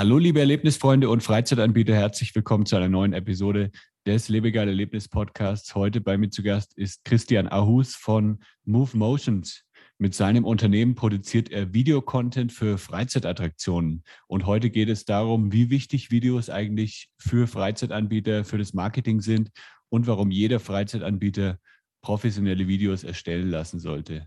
Hallo, liebe Erlebnisfreunde und Freizeitanbieter, herzlich willkommen zu einer neuen Episode des Lebegeil Erlebnis Podcasts. Heute bei mir zu Gast ist Christian Ahus von Move Motions. Mit seinem Unternehmen produziert er Videocontent für Freizeitattraktionen. Und heute geht es darum, wie wichtig Videos eigentlich für Freizeitanbieter, für das Marketing sind und warum jeder Freizeitanbieter professionelle Videos erstellen lassen sollte.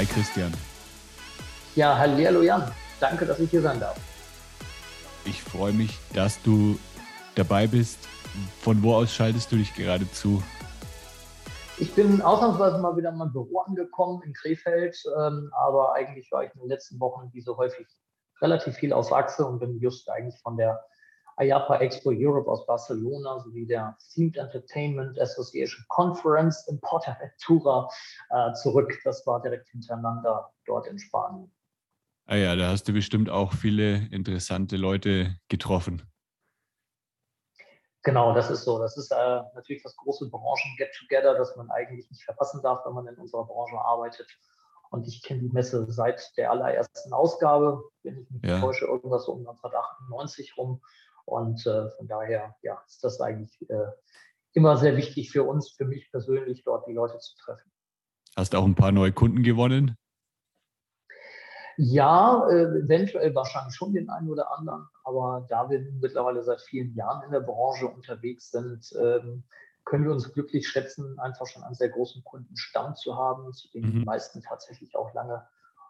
Hi Christian. Ja, hallo Jan. Danke, dass ich hier sein darf. Ich freue mich, dass du dabei bist. Von wo aus schaltest du dich gerade zu? Ich bin ausnahmsweise mal wieder in meinem Büro angekommen in Krefeld, ähm, aber eigentlich war ich in den letzten Wochen wie so häufig relativ viel auf Achse und bin just eigentlich von der IAPA Expo Europe aus Barcelona sowie der Themed Entertainment Association Conference in Portaventura äh, zurück. Das war direkt hintereinander dort in Spanien. Ah ja, da hast du bestimmt auch viele interessante Leute getroffen. Genau, das ist so. Das ist äh, natürlich das große Branchen-Get-Together, das man eigentlich nicht verpassen darf, wenn man in unserer Branche arbeitet. Und ich kenne die Messe seit der allerersten Ausgabe, wenn ich mich ja. täusche, irgendwas so um 1998 rum. Und äh, von daher ja, ist das eigentlich äh, immer sehr wichtig für uns, für mich persönlich, dort die Leute zu treffen. Hast du auch ein paar neue Kunden gewonnen? Ja, äh, eventuell wahrscheinlich schon den einen oder anderen, aber da wir mittlerweile seit vielen Jahren in der Branche unterwegs sind, ähm, können wir uns glücklich schätzen, einfach schon einen sehr großen Kundenstamm zu haben, zu dem mhm. die meisten tatsächlich auch lange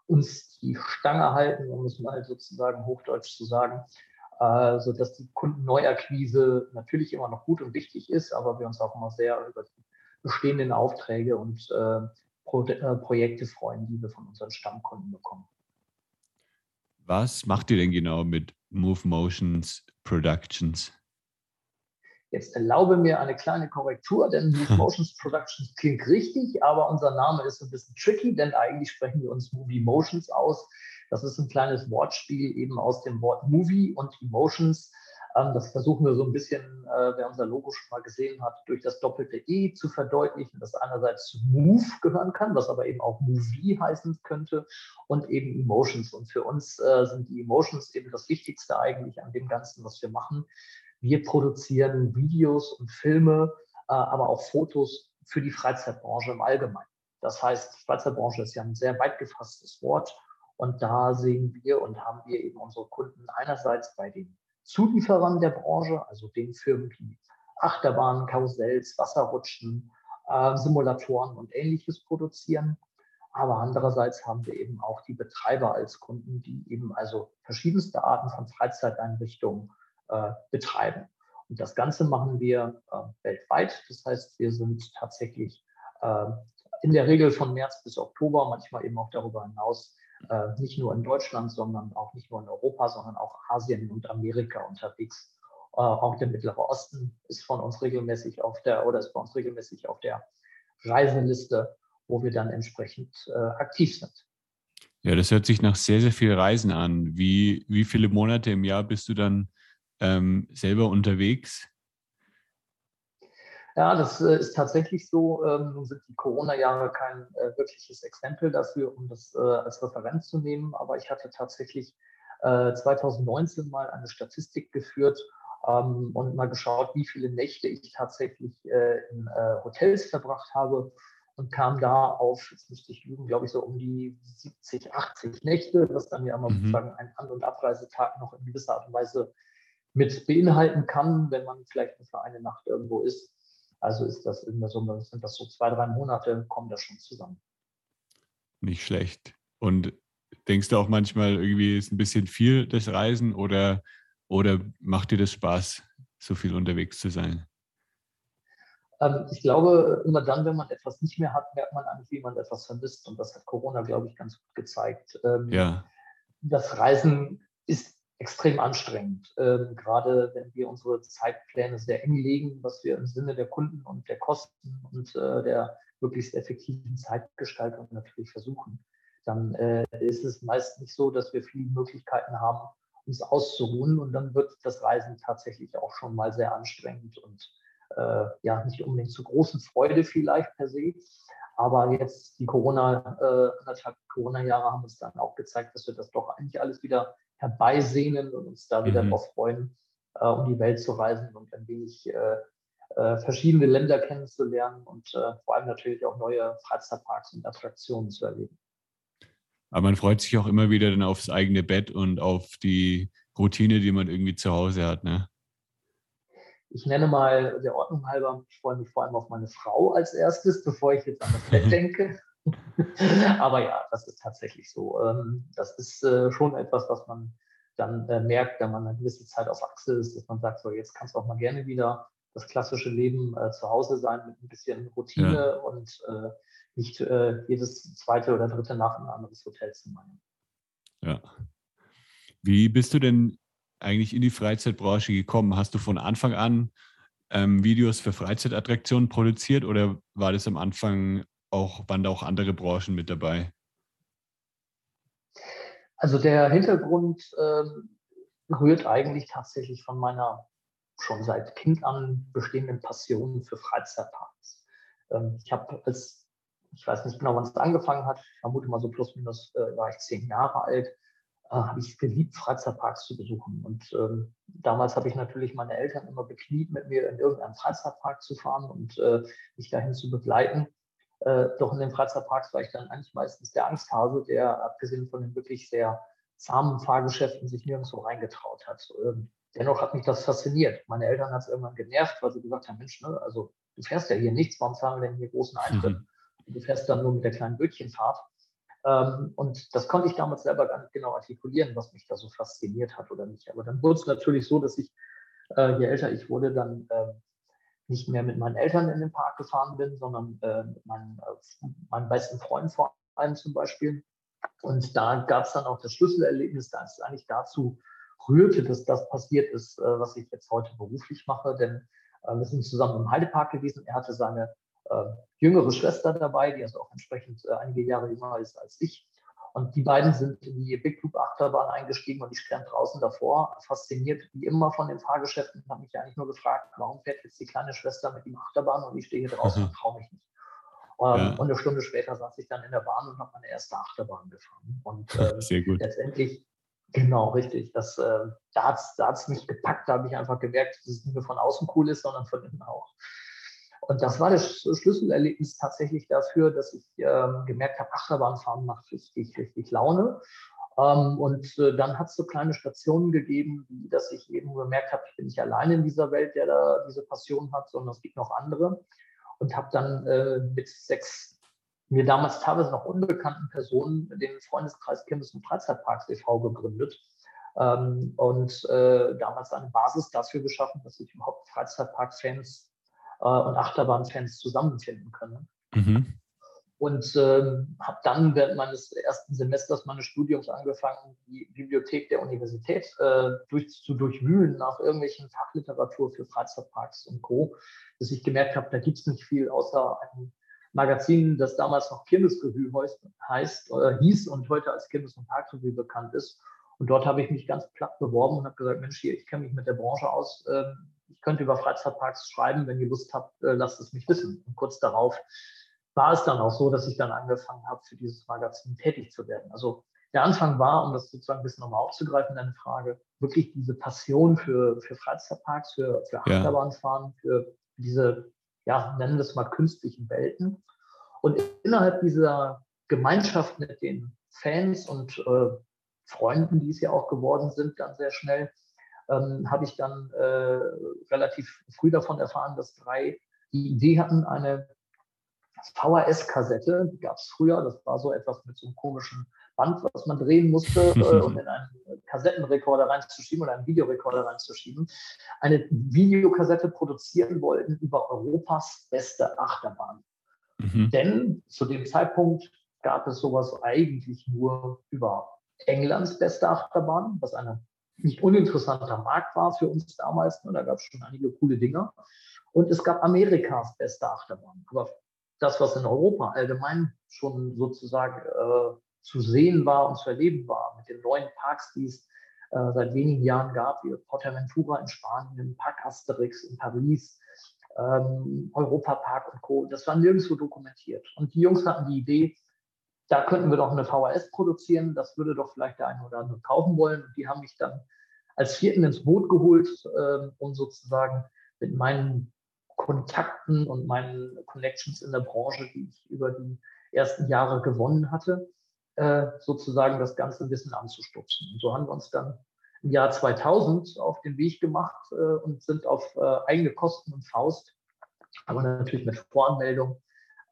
uns die Stange halten, um es mal sozusagen hochdeutsch zu sagen äh, sodass die Kundenneuakquise natürlich immer noch gut und wichtig ist, aber wir uns auch immer sehr über die bestehenden Aufträge und äh, Pro äh, Projekte freuen, die wir von unseren Stammkunden bekommen. Was macht ihr denn genau mit Move Motions Productions? Jetzt erlaube mir eine kleine Korrektur, denn Move Motions Productions klingt richtig, aber unser Name ist ein bisschen tricky, denn eigentlich sprechen wir uns Movie Motions aus. Das ist ein kleines Wortspiel eben aus dem Wort Movie und Emotions. Ähm, das versuchen wir so ein bisschen, äh, wer unser Logo schon mal gesehen hat, durch das doppelte E zu verdeutlichen, das einerseits Move gehören kann, was aber eben auch Movie heißen könnte und eben Emotions. Und für uns äh, sind die Emotions eben das Wichtigste eigentlich an dem Ganzen, was wir machen. Wir produzieren Videos und Filme, äh, aber auch Fotos für die Freizeitbranche im Allgemeinen. Das heißt, Freizeitbranche ist ja ein sehr weit gefasstes Wort und da sehen wir und haben wir eben unsere Kunden einerseits bei den Zulieferern der Branche, also den Firmen, die Achterbahnen, Karussells, Wasserrutschen, äh, Simulatoren und ähnliches produzieren. Aber andererseits haben wir eben auch die Betreiber als Kunden, die eben also verschiedenste Arten von Freizeiteinrichtungen äh, betreiben. Und das Ganze machen wir äh, weltweit. Das heißt, wir sind tatsächlich äh, in der Regel von März bis Oktober, manchmal eben auch darüber hinaus nicht nur in Deutschland, sondern auch nicht nur in Europa, sondern auch Asien und Amerika unterwegs. Äh, auch der Mittlere Osten ist von uns regelmäßig auf der oder ist bei uns regelmäßig auf der Reiseliste, wo wir dann entsprechend äh, aktiv sind. Ja, das hört sich nach sehr, sehr viel Reisen an. Wie, wie viele Monate im Jahr bist du dann ähm, selber unterwegs? Ja, das äh, ist tatsächlich so. Ähm, nun sind die Corona-Jahre kein äh, wirkliches Exempel dafür, um das äh, als Referenz zu nehmen. Aber ich hatte tatsächlich 2019 mal eine Statistik geführt ähm, und mal geschaut, wie viele Nächte ich tatsächlich in Hotels verbracht habe und kam da auf, jetzt müsste ich lügen, glaube ich, so um die 70, 80 Nächte, was dann ja immer mhm. sozusagen ein An- und Abreisetag noch in gewisser Art und Weise mit beinhalten kann, wenn man vielleicht nur für eine Nacht irgendwo ist. Also ist das in der Summe, sind das so zwei, drei Monate, kommen das schon zusammen. Nicht schlecht. Und denkst du auch manchmal, irgendwie ist ein bisschen viel das Reisen oder, oder macht dir das Spaß, so viel unterwegs zu sein? Ähm, ich glaube, immer dann, wenn man etwas nicht mehr hat, merkt man eigentlich, wie man etwas vermisst. Und das hat Corona, glaube ich, ganz gut gezeigt. Ähm, ja. Das Reisen ist extrem anstrengend, ähm, gerade wenn wir unsere Zeitpläne sehr eng legen, was wir im Sinne der Kunden und der Kosten und äh, der möglichst effektiven Zeitgestaltung natürlich versuchen. Dann äh, ist es meist nicht so, dass wir viele Möglichkeiten haben, uns auszuruhen und dann wird das Reisen tatsächlich auch schon mal sehr anstrengend und äh, ja nicht unbedingt zu großen Freude vielleicht per se. Aber jetzt die Corona, äh, anderthalb Corona-Jahre haben uns dann auch gezeigt, dass wir das doch eigentlich alles wieder herbeisehnen und uns da wieder mhm. darauf freuen, äh, um die Welt zu reisen und ein wenig äh, äh, verschiedene Länder kennenzulernen und äh, vor allem natürlich auch neue Freizeitparks und Attraktionen zu erleben. Aber man freut sich auch immer wieder dann aufs eigene Bett und auf die Routine, die man irgendwie zu Hause hat, ne? Ich nenne mal der Ordnung halber, ich freue mich vor allem auf meine Frau als erstes, bevor ich jetzt an das Bett denke. Aber ja, das ist tatsächlich so. Ähm, das ist äh, schon etwas, was man dann äh, merkt, wenn man eine gewisse Zeit auf Achse ist, dass man sagt, so jetzt kannst du auch mal gerne wieder das klassische Leben äh, zu Hause sein mit ein bisschen Routine ja. und nicht jedes zweite oder dritte Nacht ein anderes Hotelzimmer. Ja. Wie bist du denn eigentlich in die Freizeitbranche gekommen? Hast du von Anfang an ähm, Videos für Freizeitattraktionen produziert oder war das am Anfang auch, waren da auch andere Branchen mit dabei? Also der Hintergrund ähm, rührt eigentlich tatsächlich von meiner schon seit Kind an bestehenden Passion für Freizeitparks. Ähm, ich habe als, ich weiß nicht genau, wann es angefangen hat, ich vermute mal so plus minus äh, war ich zehn Jahre alt, äh, habe ich geliebt, Freizeitparks zu besuchen. Und ähm, damals habe ich natürlich meine Eltern immer bekniet, mit mir in irgendeinen Freizeitpark zu fahren und äh, mich dahin zu begleiten. Äh, doch in den Freizeitparks war ich dann eigentlich meistens der Angsthase, der abgesehen von den wirklich sehr zahmen Fahrgeschäften sich nirgendwo reingetraut hat. Ähm, dennoch hat mich das fasziniert. Meine Eltern hat es irgendwann genervt, weil sie gesagt haben, Mensch, ne, also du fährst ja hier nichts, warum zahlen wir denn hier großen Eintritt? Mhm. du fährst dann nur mit der kleinen Bötchenfahrt. Ähm, und das konnte ich damals selber gar nicht genau artikulieren, was mich da so fasziniert hat oder nicht. Aber dann wurde es natürlich so, dass ich, äh, je älter ich wurde, dann äh, nicht mehr mit meinen Eltern in den Park gefahren bin, sondern äh, mit meinen, äh, meinen besten Freunden vor allem zum Beispiel. Und da gab es dann auch das Schlüsselerlebnis, da es eigentlich dazu rührte, dass das passiert ist, äh, was ich jetzt heute beruflich mache. Denn äh, wir sind zusammen im Heidepark gewesen. Er hatte seine äh, jüngere Schwester dabei, die also auch entsprechend äh, einige Jahre jünger ist als ich. Und die beiden sind in die Big Loop Achterbahn eingestiegen und ich stand draußen davor, fasziniert wie immer von den Fahrgeschäften und habe mich eigentlich nur gefragt, warum fährt jetzt die kleine Schwester mit ihm Achterbahn und ich stehe hier draußen und traue mich nicht. Ähm, ja. Und eine Stunde später saß ich dann in der Bahn und habe meine erste Achterbahn gefahren. Und äh, Sehr gut. letztendlich, genau, richtig, das, äh, da hat es mich gepackt, da habe ich einfach gemerkt, dass es nicht nur von außen cool ist, sondern von innen auch. Und das war das Schlüsselerlebnis tatsächlich dafür, dass ich ähm, gemerkt habe, Achterbahnfahren macht richtig, richtig Laune. Ähm, und äh, dann hat es so kleine Stationen gegeben, dass ich eben gemerkt habe, ich bin nicht allein in dieser Welt, der da diese Passion hat, sondern es gibt noch andere. Und habe dann äh, mit sechs mir damals teilweise noch unbekannten Personen den Freundeskreis Kindes- und Freizeitparks e.V. gegründet. Ähm, und äh, damals eine Basis dafür geschaffen, dass ich überhaupt Freizeitpark-Fans äh, und Achterbahnfans zusammenfinden können. Mhm. Und ähm, habe dann während meines ersten Semesters meines Studiums angefangen, die Bibliothek der Universität äh, durch, zu durchwühlen nach irgendwelchen Fachliteratur für Freizeitparks und Co., bis ich gemerkt habe, da gibt es nicht viel außer einem Magazin, das damals noch Kirmesrevue heißt, äh, hieß und heute als Kirmes- und Parkrevue bekannt ist. Und dort habe ich mich ganz platt beworben und habe gesagt, Mensch, hier, ich kenne mich mit der Branche aus. Ähm, ich könnte über Freizeitparks schreiben, wenn ihr Lust habt, äh, lasst es mich wissen. Und kurz darauf war es dann auch so, dass ich dann angefangen habe, für dieses Magazin tätig zu werden. Also der Anfang war, um das sozusagen ein bisschen nochmal aufzugreifen, deine Frage, wirklich diese Passion für, für Freizeitparks, für, für Achterbahnfahren, für diese, ja, nennen wir es mal künstlichen Welten. Und innerhalb dieser Gemeinschaft mit den Fans und äh, Freunden, die es ja auch geworden sind, dann sehr schnell, ähm, habe ich dann äh, relativ früh davon erfahren, dass drei die Idee hatten, eine VHS-Kassette, die gab es früher, das war so etwas mit so einem komischen Band, was man drehen musste äh, und in einen Kassettenrekorder reinzuschieben oder einen Videorekorder reinzuschieben, eine Videokassette produzieren wollten über Europas beste Achterbahn. Mhm. Denn zu dem Zeitpunkt gab es sowas eigentlich nur über Englands beste Achterbahn, was ein nicht uninteressanter Markt war für uns damals. Ne? Da gab es schon einige coole Dinge. Und es gab Amerikas beste Achterbahn. Aber das, was in Europa allgemein schon sozusagen äh, zu sehen war und zu erleben war, mit den neuen Parks, die es äh, seit wenigen Jahren gab, wie Portaventura in Spanien, Park Asterix in Paris, ähm, Europa Park und Co., das war nirgendwo dokumentiert. Und die Jungs hatten die Idee, da könnten wir doch eine VHS produzieren, das würde doch vielleicht der eine oder andere kaufen wollen. Und die haben mich dann als Vierten ins Boot geholt, äh, um sozusagen mit meinen Kontakten und meinen Connections in der Branche, die ich über die ersten Jahre gewonnen hatte, äh, sozusagen das ganze Wissen anzustupsen. Und so haben wir uns dann im Jahr 2000 auf den Weg gemacht äh, und sind auf äh, eigene Kosten und Faust, aber natürlich mit Voranmeldung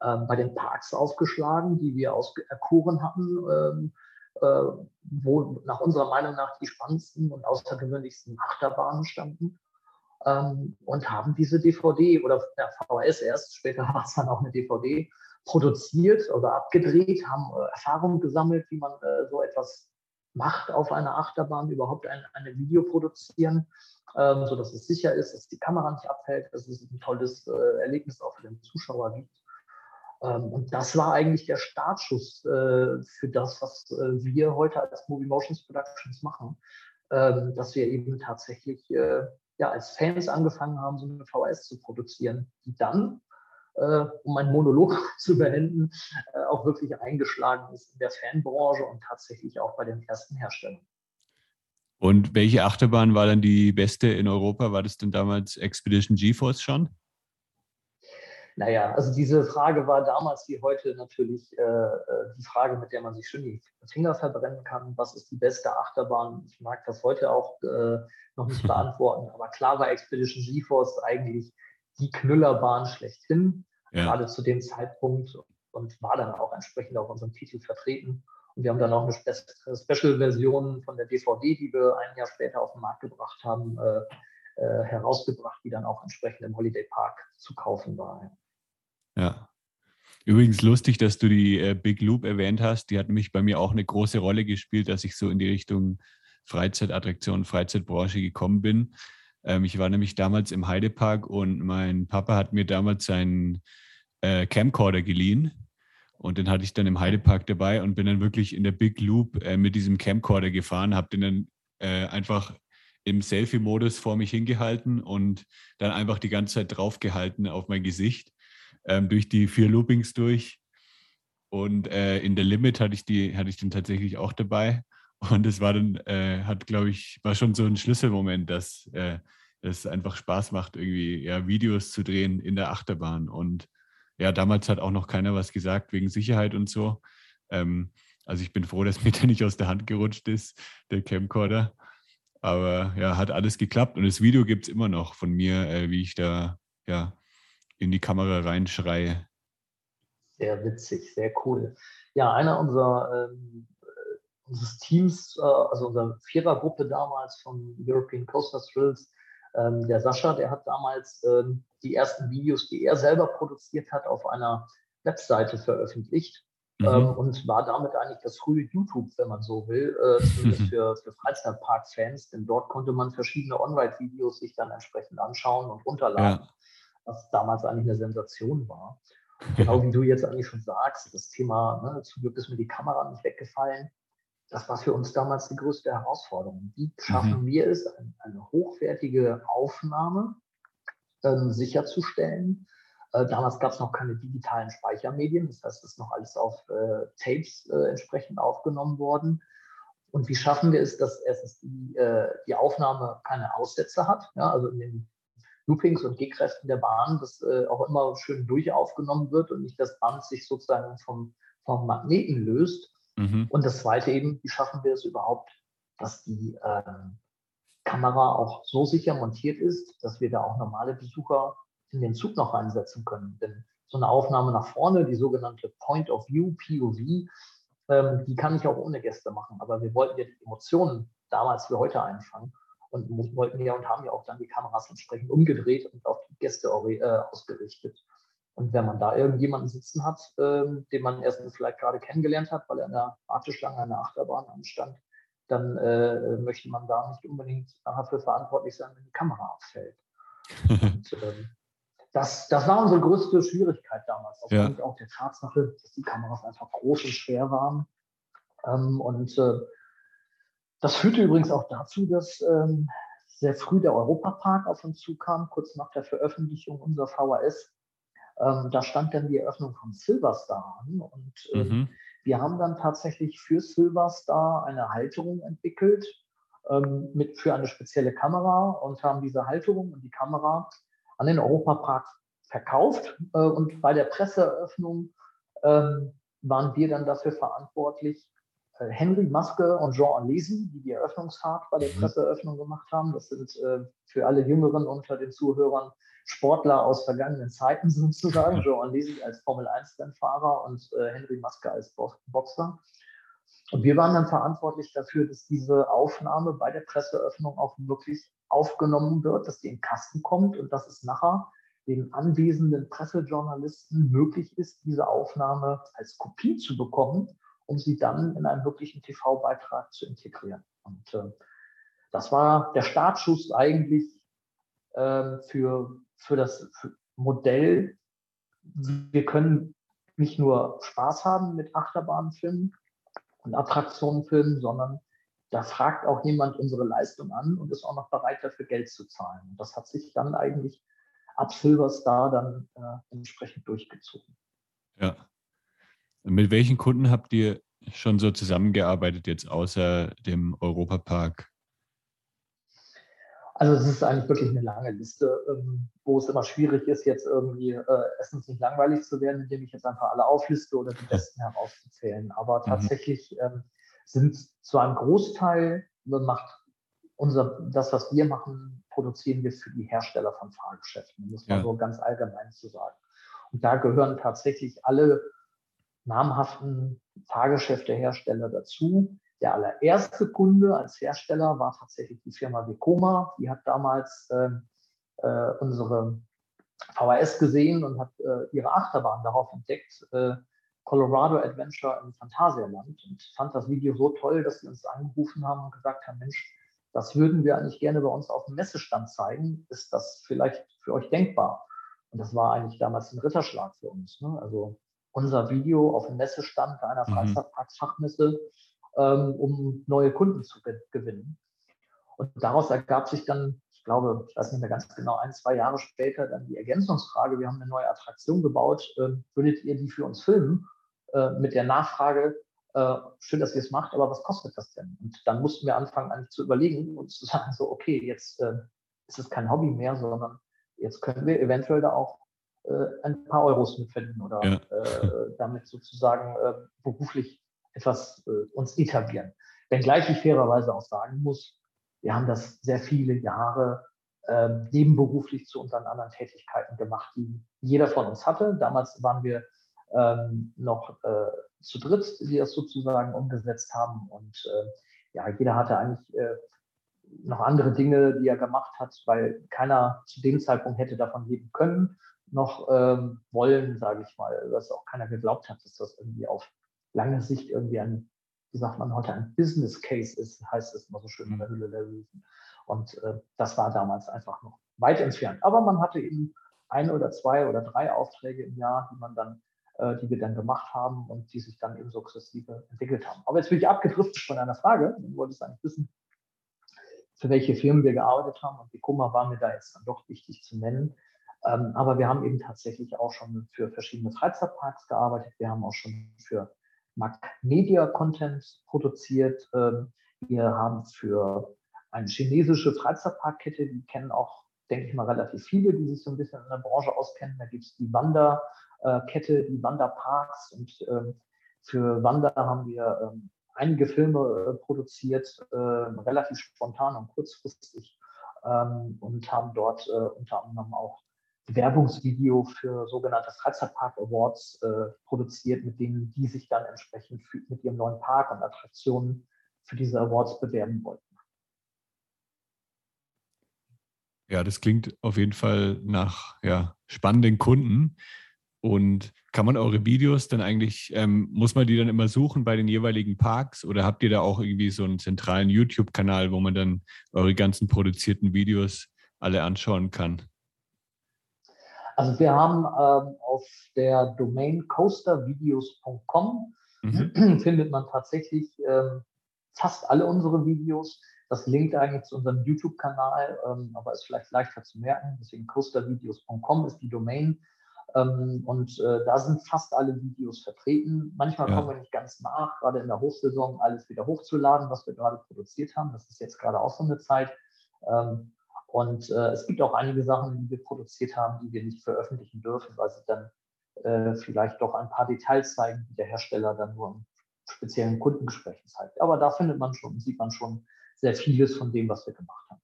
bei den Parks aufgeschlagen, die wir auserkoren hatten, ähm, äh, wo nach unserer Meinung nach die spannendsten und außergewöhnlichsten Achterbahnen standen ähm, und haben diese DVD oder ja, VHS erst, später war es dann auch eine DVD, produziert oder abgedreht, haben äh, Erfahrungen gesammelt, wie man äh, so etwas macht auf einer Achterbahn, überhaupt ein, eine Video produzieren, ähm, sodass es sicher ist, dass die Kamera nicht abfällt, dass es ein tolles äh, Erlebnis auch für den Zuschauer gibt. Ähm, und das war eigentlich der Startschuss äh, für das, was äh, wir heute als Movie Motions Productions machen, ähm, dass wir eben tatsächlich äh, ja, als Fans angefangen haben, so eine VHS zu produzieren, die dann, um einen Monolog zu beenden, auch wirklich eingeschlagen ist in der Fanbranche und tatsächlich auch bei den ersten Herstellern. Und welche Achterbahn war dann die beste in Europa? War das denn damals Expedition GeForce schon? Naja, also diese Frage war damals wie heute natürlich äh, äh, die Frage, mit der man sich schön die Finger verbrennen kann. Was ist die beste Achterbahn? Ich mag das heute auch äh, noch nicht beantworten, aber klar war Expedition GeForce eigentlich die Knüllerbahn schlechthin, ja. gerade zu dem Zeitpunkt und war dann auch entsprechend auf unserem Titel vertreten. Und wir haben dann auch eine Spe Special-Version von der DVD, die wir ein Jahr später auf den Markt gebracht haben, äh, äh, herausgebracht, die dann auch entsprechend im Holiday Park zu kaufen war. Ja. Übrigens lustig, dass du die äh, Big Loop erwähnt hast. Die hat nämlich bei mir auch eine große Rolle gespielt, dass ich so in die Richtung Freizeitattraktion, Freizeitbranche gekommen bin. Ähm, ich war nämlich damals im Heidepark und mein Papa hat mir damals seinen äh, Camcorder geliehen. Und den hatte ich dann im Heidepark dabei und bin dann wirklich in der Big Loop mit diesem Camcorder gefahren, habe den dann einfach im Selfie-Modus vor mich hingehalten und dann einfach die ganze Zeit draufgehalten auf mein Gesicht ähm, durch die vier Loopings durch. Und äh, in der Limit hatte ich die, hatte ich den tatsächlich auch dabei. Und es war dann, äh, hat, glaube ich, war schon so ein Schlüsselmoment, dass äh, es einfach Spaß macht, irgendwie ja, Videos zu drehen in der Achterbahn. Und ja, damals hat auch noch keiner was gesagt wegen Sicherheit und so. Ähm, also ich bin froh, dass mir der nicht aus der Hand gerutscht ist, der Camcorder. Aber ja, hat alles geklappt und das Video gibt es immer noch von mir, äh, wie ich da ja in die Kamera reinschreie. Sehr witzig, sehr cool. Ja, einer unserer ähm, unseres Teams, äh, also unserer Vierergruppe damals von European Coaster Thrills, ähm, der Sascha, der hat damals ähm, die ersten Videos, die er selber produziert hat, auf einer Webseite veröffentlicht. Mhm. Ähm, und war damit eigentlich das frühe YouTube, wenn man so will, äh, für, für Freizeitpark-Fans, denn dort konnte man verschiedene On-Ride-Videos sich dann entsprechend anschauen und runterladen. Ja was damals eigentlich eine Sensation war. Genau wie du jetzt eigentlich schon sagst, das Thema, ne, zum Glück ist mir die Kamera nicht weggefallen. Das war für uns damals die größte Herausforderung. Wie schaffen mhm. wir es, eine hochwertige Aufnahme ähm, sicherzustellen? Äh, damals gab es noch keine digitalen Speichermedien, das heißt, es ist noch alles auf äh, Tapes äh, entsprechend aufgenommen worden. Und wie schaffen wir es, dass erstens die, äh, die Aufnahme keine Aussätze hat? Ja, also in den Loopings und Gehkräften der Bahn, das äh, auch immer schön durchaufgenommen wird und nicht das Band sich sozusagen vom, vom Magneten löst. Mhm. Und das Zweite eben, wie schaffen wir es überhaupt, dass die äh, Kamera auch so sicher montiert ist, dass wir da auch normale Besucher in den Zug noch einsetzen können. Denn so eine Aufnahme nach vorne, die sogenannte Point of View, POV, ähm, die kann ich auch ohne Gäste machen. Aber wir wollten ja die Emotionen damals wie heute einfangen und wollten ja und haben ja auch dann die Kameras entsprechend umgedreht und auf die Gäste äh, ausgerichtet. Und wenn man da irgendjemanden sitzen hat, ähm, den man erst vielleicht gerade kennengelernt hat, weil er in der Warteschlange an der Achterbahn anstand, dann äh, möchte man da nicht unbedingt dafür verantwortlich sein, wenn die Kamera abfällt. und, ähm, das, das war unsere größte Schwierigkeit damals, aufgrund ja. auch der Tatsache, dass die Kameras einfach groß und schwer waren. Ähm, und äh, das führte übrigens auch dazu, dass ähm, sehr früh der Europapark auf uns zukam, kurz nach der Veröffentlichung unserer VHS. Ähm, da stand dann die Eröffnung von Silverstar an und äh, mhm. wir haben dann tatsächlich für Silverstar eine Halterung entwickelt ähm, mit, für eine spezielle Kamera und haben diese Halterung und die Kamera an den Europapark verkauft. Äh, und bei der Presseeröffnung ähm, waren wir dann dafür verantwortlich, äh, Henry Maske und Jean Alesi, die die Eröffnungsfahrt bei der mhm. Presseeröffnung gemacht haben. Das sind äh, für alle Jüngeren unter den Zuhörern Sportler aus vergangenen Zeiten sozusagen. Jean Alesi als Formel-1-Rennfahrer und äh, Henry Maske als Boxer. Und wir waren dann verantwortlich dafür, dass diese Aufnahme bei der Presseeröffnung auch wirklich aufgenommen wird, dass die in Kasten kommt und dass es nachher den anwesenden Pressejournalisten möglich ist, diese Aufnahme als Kopie zu bekommen, um sie dann in einen wirklichen TV-Beitrag zu integrieren. Und äh, das war der Startschuss eigentlich äh, für, für das Modell. Wir können nicht nur Spaß haben mit Achterbahnfilmen und Attraktionenfilmen, sondern da fragt auch jemand unsere Leistung an und ist auch noch bereit, dafür Geld zu zahlen. Und das hat sich dann eigentlich ab Silverstar dann äh, entsprechend durchgezogen. Ja. Mit welchen Kunden habt ihr schon so zusammengearbeitet, jetzt außer dem Europapark? Also es ist eigentlich wirklich eine lange Liste, ähm, wo es immer schwierig ist, jetzt irgendwie äh, erstens nicht langweilig zu werden, indem ich jetzt einfach alle aufliste oder die besten herauszuzählen. Aber mhm. tatsächlich ähm, sind zu einem Großteil macht unser, das, was wir machen, produzieren wir für die Hersteller von Fahrgeschäften, muss man ja. so ganz allgemein zu sagen. Und da gehören tatsächlich alle namhaften Fahrgeschäftehersteller dazu. Der allererste Kunde als Hersteller war tatsächlich die Firma Vekoma. Die hat damals äh, äh, unsere VHS gesehen und hat äh, ihre Achterbahn darauf entdeckt, äh, Colorado Adventure im Phantasialand und fand das Video so toll, dass sie uns angerufen haben und gesagt haben, Mensch, das würden wir eigentlich gerne bei uns auf dem Messestand zeigen. Ist das vielleicht für euch denkbar? Und das war eigentlich damals ein Ritterschlag für uns. Ne? Also unser Video auf dem Messestand bei einer mhm. Freizeitparksfachmesse, ähm, um neue Kunden zu gewinnen. Und daraus ergab sich dann, ich glaube, ich weiß nicht mehr ganz genau, ein, zwei Jahre später dann die Ergänzungsfrage, wir haben eine neue Attraktion gebaut, äh, würdet ihr die für uns filmen? Äh, mit der Nachfrage, äh, schön, dass ihr es macht, aber was kostet das denn? Und dann mussten wir anfangen, eigentlich zu überlegen und zu sagen, so, okay, jetzt äh, ist es kein Hobby mehr, sondern jetzt können wir eventuell da auch äh, ein paar Euros mitfinden oder ja. Äh, damit sozusagen beruflich etwas uns etablieren. Wenngleich ich fairerweise auch sagen muss, wir haben das sehr viele Jahre ähm, nebenberuflich zu unseren anderen Tätigkeiten gemacht, die jeder von uns hatte. Damals waren wir ähm, noch äh, zu dritt, die das sozusagen umgesetzt haben. Und äh, ja, jeder hatte eigentlich äh, noch andere Dinge, die er gemacht hat, weil keiner zu dem Zeitpunkt hätte davon leben können, noch ähm, wollen, sage ich mal, dass auch keiner geglaubt hat, dass das irgendwie auf lange Sicht irgendwie ein, wie sagt man heute, ein Business Case ist, heißt es immer so schön in der Hülle der Löwen. Und äh, das war damals einfach noch weit entfernt. Aber man hatte eben ein oder zwei oder drei Aufträge im Jahr, die man dann die wir dann gemacht haben und die sich dann eben sukzessive entwickelt haben. Aber jetzt bin ich abgedriftet von einer Frage. Du wolltest eigentlich wissen, für welche Firmen wir gearbeitet haben. Und Kummer war mir da jetzt dann doch wichtig zu nennen. Ähm, aber wir haben eben tatsächlich auch schon für verschiedene Freizeitparks gearbeitet. Wir haben auch schon für Mac Media Content produziert. Ähm, wir haben für eine chinesische Freizeitparkkette, die kennen auch, denke ich mal, relativ viele, die sich so ein bisschen in der Branche auskennen. Da gibt es die Wanda äh, Kette, die Wanderparks. Und ähm, für Wander haben wir ähm, einige Filme äh, produziert, äh, relativ spontan und kurzfristig ähm, und haben dort unter anderem auch Werbungsvideo für sogenannte Freizeitpark Awards äh, produziert, mit denen die sich dann entsprechend für, mit ihrem neuen Park und Attraktionen für diese Awards bewerben wollten. Ja, das klingt auf jeden Fall nach ja, spannenden Kunden. Und kann man eure Videos dann eigentlich, ähm, muss man die dann immer suchen bei den jeweiligen Parks oder habt ihr da auch irgendwie so einen zentralen YouTube-Kanal, wo man dann eure ganzen produzierten Videos alle anschauen kann? Also wir haben ähm, auf der Domain coastervideos.com mhm. findet man tatsächlich ähm, fast alle unsere Videos. Das linkt eigentlich zu unserem YouTube-Kanal, ähm, aber ist vielleicht leichter zu merken. Deswegen coastervideos.com ist die Domain. Ähm, und äh, da sind fast alle Videos vertreten. Manchmal ja. kommen wir nicht ganz nach, gerade in der Hochsaison alles wieder hochzuladen, was wir gerade produziert haben. Das ist jetzt gerade auch so eine Zeit. Ähm, und äh, es gibt auch einige Sachen, die wir produziert haben, die wir nicht veröffentlichen dürfen, weil sie dann äh, vielleicht doch ein paar Details zeigen, die der Hersteller dann nur im speziellen Kundengesprächen zeigt. Aber da findet man schon, sieht man schon sehr vieles von dem, was wir gemacht haben.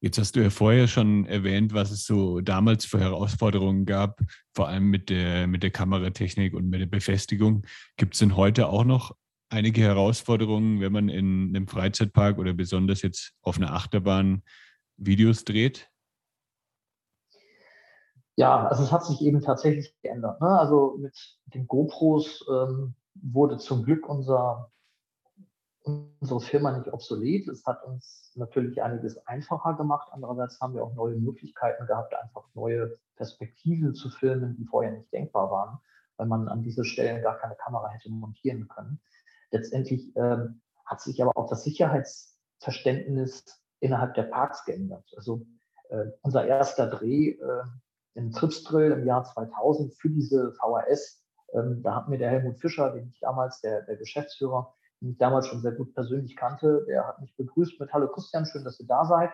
Jetzt hast du ja vorher schon erwähnt, was es so damals für Herausforderungen gab, vor allem mit der, mit der Kameratechnik und mit der Befestigung. Gibt es denn heute auch noch einige Herausforderungen, wenn man in einem Freizeitpark oder besonders jetzt auf einer Achterbahn Videos dreht? Ja, also es hat sich eben tatsächlich geändert. Ne? Also mit den GoPros ähm, wurde zum Glück unser unsere Firma nicht obsolet. Es hat uns natürlich einiges einfacher gemacht. Andererseits haben wir auch neue Möglichkeiten gehabt, einfach neue Perspektiven zu filmen, die vorher nicht denkbar waren, weil man an diese Stellen gar keine Kamera hätte montieren können. Letztendlich ähm, hat sich aber auch das Sicherheitsverständnis innerhalb der Parks geändert. Also äh, unser erster Dreh äh, in Tripsdrill im Jahr 2000 für diese VHS, ähm, da hat mir der Helmut Fischer, den ich damals der, der Geschäftsführer, den ich damals schon sehr gut persönlich kannte, der hat mich begrüßt mit Hallo Christian, schön, dass ihr da seid.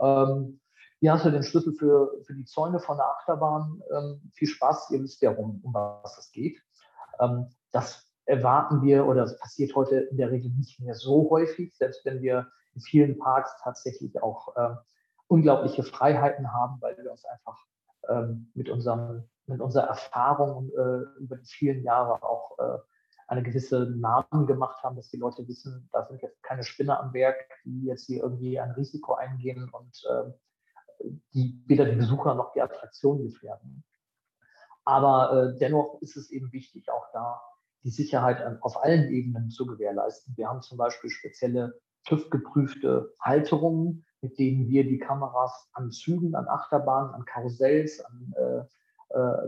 Ähm, hier hast du den Schlüssel für, für die Zäune von der Achterbahn. Ähm, viel Spaß, ihr wisst ja, um, um was es geht. Ähm, das erwarten wir oder das passiert heute in der Regel nicht mehr so häufig, selbst wenn wir in vielen Parks tatsächlich auch äh, unglaubliche Freiheiten haben, weil wir uns einfach ähm, mit, unserem, mit unserer Erfahrung äh, über die vielen Jahre auch äh, eine gewisse Namen gemacht haben, dass die Leute wissen, da sind jetzt keine Spinner am Werk, die jetzt hier irgendwie ein Risiko eingehen und äh, die weder die Besucher noch die Attraktion gefährden. Aber äh, dennoch ist es eben wichtig, auch da die Sicherheit an, auf allen Ebenen zu gewährleisten. Wir haben zum Beispiel spezielle TÜV-geprüfte Halterungen, mit denen wir die Kameras an Zügen, an Achterbahnen, an Karussells, an äh,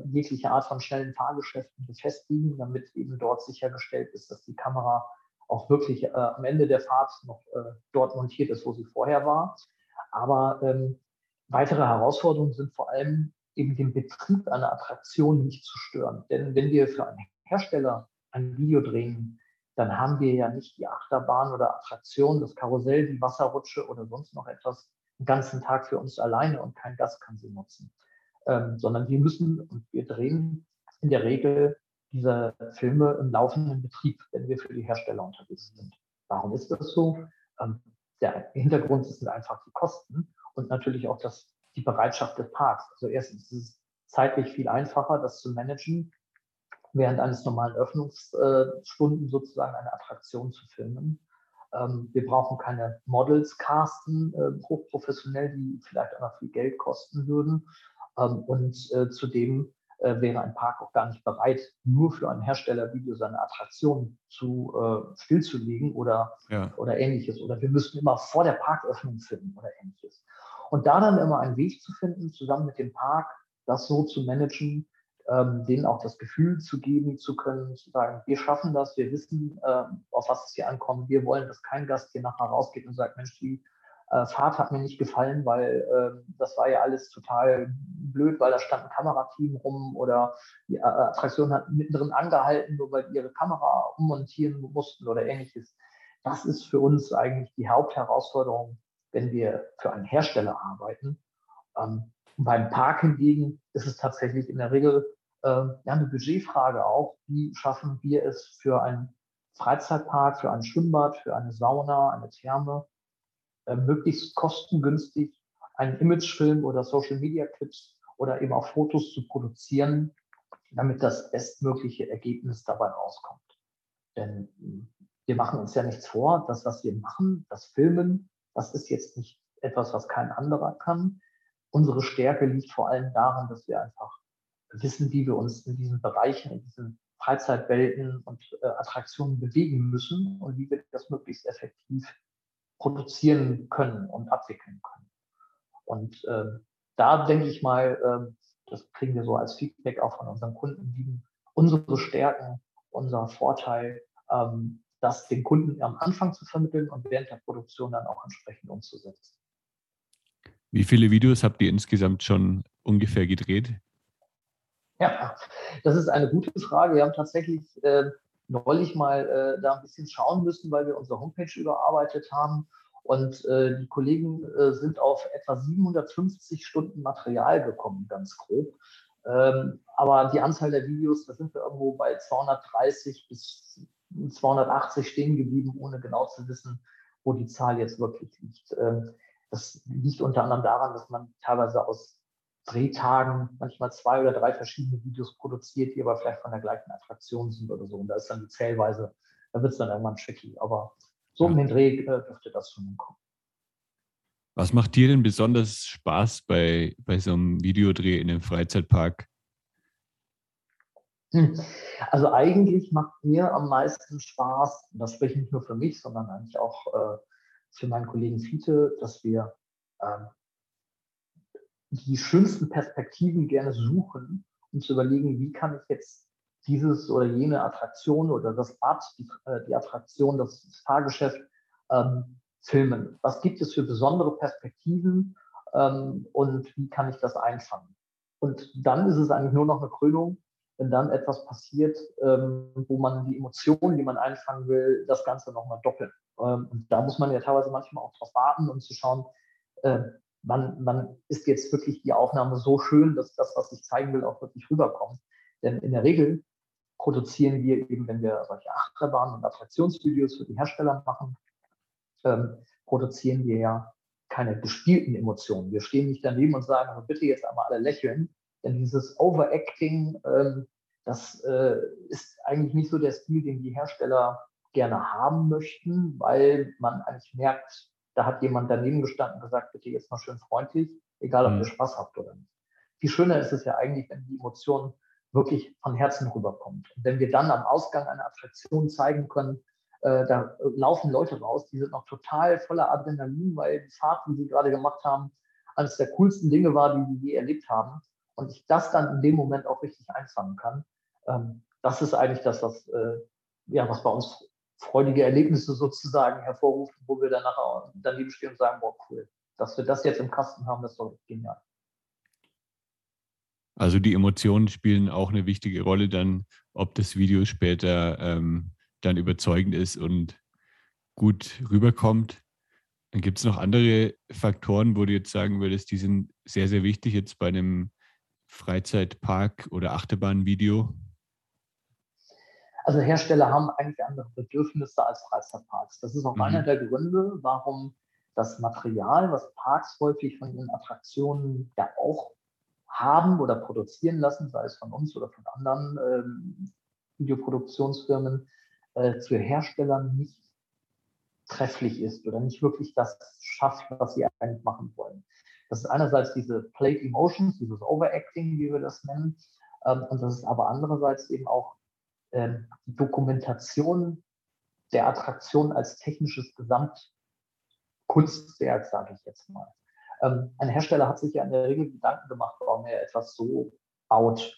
jegliche Art von schnellen Fahrgeschäften befestigen, damit eben dort sichergestellt ist, dass die Kamera auch wirklich äh, am Ende der Fahrt noch äh, dort montiert ist, wo sie vorher war. Aber ähm, weitere Herausforderungen sind vor allem eben den Betrieb einer Attraktion nicht zu stören. Denn wenn wir für einen Hersteller ein Video drehen, dann haben wir ja nicht die Achterbahn oder Attraktion, das Karussell, die Wasserrutsche oder sonst noch etwas den ganzen Tag für uns alleine und kein Gast kann sie nutzen ähm, sondern wir müssen und wir drehen in der Regel diese Filme im laufenden Betrieb, wenn wir für die Hersteller unterwegs sind. Warum ist das so? Ähm, der Hintergrund sind einfach die Kosten und natürlich auch das, die Bereitschaft des Parks. Also erstens ist es zeitlich viel einfacher, das zu managen, während eines normalen Öffnungsstunden sozusagen eine Attraktion zu filmen. Ähm, wir brauchen keine Models casten, äh, hochprofessionell, die vielleicht auch noch viel Geld kosten würden. Ähm, und äh, zudem äh, wäre ein Park auch gar nicht bereit, nur für ein Herstellervideo seine Attraktion zu äh, stillzulegen oder, ja. oder ähnliches. Oder wir müssten immer vor der Parköffnung filmen oder ähnliches. Und da dann immer einen Weg zu finden, zusammen mit dem Park, das so zu managen, ähm, denen auch das Gefühl zu geben, zu können, zu sagen, wir schaffen das, wir wissen, äh, auf was es hier ankommt, wir wollen, dass kein Gast hier nachher rausgeht und sagt, Mensch, die äh, Fahrt hat mir nicht gefallen, weil äh, das war ja alles total blöd, weil da stand ein Kamerateam rum oder die äh, Attraktion hat mittendrin angehalten, nur weil ihre Kamera ummontieren mussten oder ähnliches. Das ist für uns eigentlich die Hauptherausforderung, wenn wir für einen Hersteller arbeiten. Ähm, beim Park hingegen ist es tatsächlich in der Regel äh, ja, eine Budgetfrage auch. Wie schaffen wir es für einen Freizeitpark, für ein Schwimmbad, für eine Sauna, eine Therme, äh, möglichst kostengünstig einen Imagefilm oder Social Media Clips oder eben auch Fotos zu produzieren, damit das bestmögliche Ergebnis dabei rauskommt. Denn hm, wir machen uns ja nichts vor, das, was wir machen, das Filmen, das ist jetzt nicht etwas, was kein anderer kann. Unsere Stärke liegt vor allem daran, dass wir einfach wissen, wie wir uns in diesen Bereichen, in diesen Freizeitwelten und äh, Attraktionen bewegen müssen und wie wir das möglichst effektiv produzieren können und abwickeln können. Und äh, da denke ich mal, äh, das kriegen wir so als Feedback auch von unseren Kunden, liegen unsere Stärken, unser Vorteil, ähm, das den Kunden am Anfang zu vermitteln und während der Produktion dann auch entsprechend umzusetzen. Wie viele Videos habt ihr insgesamt schon ungefähr gedreht? Ja, das ist eine gute Frage. Wir haben tatsächlich äh, neulich mal äh, da ein bisschen schauen müssen, weil wir unsere Homepage überarbeitet haben. Und äh, die Kollegen äh, sind auf etwa 750 Stunden Material gekommen, ganz grob. Ähm, aber die Anzahl der Videos, da sind wir irgendwo bei 230 bis 280 stehen geblieben, ohne genau zu wissen, wo die Zahl jetzt wirklich liegt. Ähm, das liegt unter anderem daran, dass man teilweise aus Drehtagen manchmal zwei oder drei verschiedene Videos produziert, die aber vielleicht von der gleichen Attraktion sind oder so. Und da ist dann die Zählweise, da wird es dann irgendwann tricky. Aber so um den Dreh äh, dürfte das schon hinkommen. Was macht dir denn besonders Spaß bei, bei so einem Videodreh in einem Freizeitpark? Hm. Also eigentlich macht mir am meisten Spaß, und das spreche ich nicht nur für mich, sondern eigentlich auch äh, für meinen Kollegen Fiete, dass wir ähm, die schönsten Perspektiven gerne suchen, um zu überlegen, wie kann ich jetzt dieses oder jene Attraktion oder das Bad, die, äh, die Attraktion, das Fahrgeschäft ähm, filmen. Was gibt es für besondere Perspektiven ähm, und wie kann ich das einfangen? Und dann ist es eigentlich nur noch eine Krönung, wenn dann etwas passiert, ähm, wo man die Emotionen, die man einfangen will, das Ganze nochmal doppelt. Ähm, und da muss man ja teilweise manchmal auch drauf warten, um zu schauen, äh, wann, wann ist jetzt wirklich die Aufnahme so schön, dass das, was ich zeigen will, auch wirklich rüberkommt. Denn in der Regel produzieren wir eben, wenn wir solche Achterbahnen und Attraktionsvideos für die Hersteller machen, ähm, produzieren wir ja keine gespielten Emotionen. Wir stehen nicht daneben und sagen, also bitte jetzt einmal alle lächeln, denn dieses Overacting, ähm, das äh, ist eigentlich nicht so der Stil, den die Hersteller gerne haben möchten, weil man eigentlich merkt, da hat jemand daneben gestanden und gesagt, bitte jetzt mal schön freundlich, egal ob mhm. ihr Spaß habt oder nicht. Viel schöner ist es ja eigentlich, wenn die Emotion wirklich von Herzen rüberkommt. Und wenn wir dann am Ausgang einer Attraktion zeigen können, äh, da laufen Leute raus, die sind noch total voller Adrenalin, weil die Fahrt, die sie gerade gemacht haben, eines der coolsten Dinge war, die sie je erlebt haben. Und ich das dann in dem Moment auch richtig einfangen kann. Ähm, das ist eigentlich das, was, äh, ja, was bei uns freudige Erlebnisse sozusagen hervorruft, wo wir dann nachher daneben stehen und sagen, boah, cool, dass wir das jetzt im Kasten haben, das ist doch genial. Also die Emotionen spielen auch eine wichtige Rolle dann, ob das Video später ähm, dann überzeugend ist und gut rüberkommt. Dann gibt es noch andere Faktoren, wo du jetzt sagen würdest, die sind sehr, sehr wichtig jetzt bei einem Freizeitpark- oder Achterbahnvideo. Also Hersteller haben eigentlich andere Bedürfnisse als Freizeitparks. Das ist auch mhm. einer der Gründe, warum das Material, was Parks häufig von ihren Attraktionen ja auch haben oder produzieren lassen, sei es von uns oder von anderen ähm, Videoproduktionsfirmen, äh, für Herstellern nicht trefflich ist oder nicht wirklich das schafft, was sie eigentlich machen wollen. Das ist einerseits diese Played Emotions, dieses Overacting, wie wir das nennen, ähm, und das ist aber andererseits eben auch ähm, die Dokumentation der Attraktion als technisches Gesamtkunstwerk, sage ich jetzt mal. Ähm, ein Hersteller hat sich ja in der Regel Gedanken gemacht, warum er etwas so baut.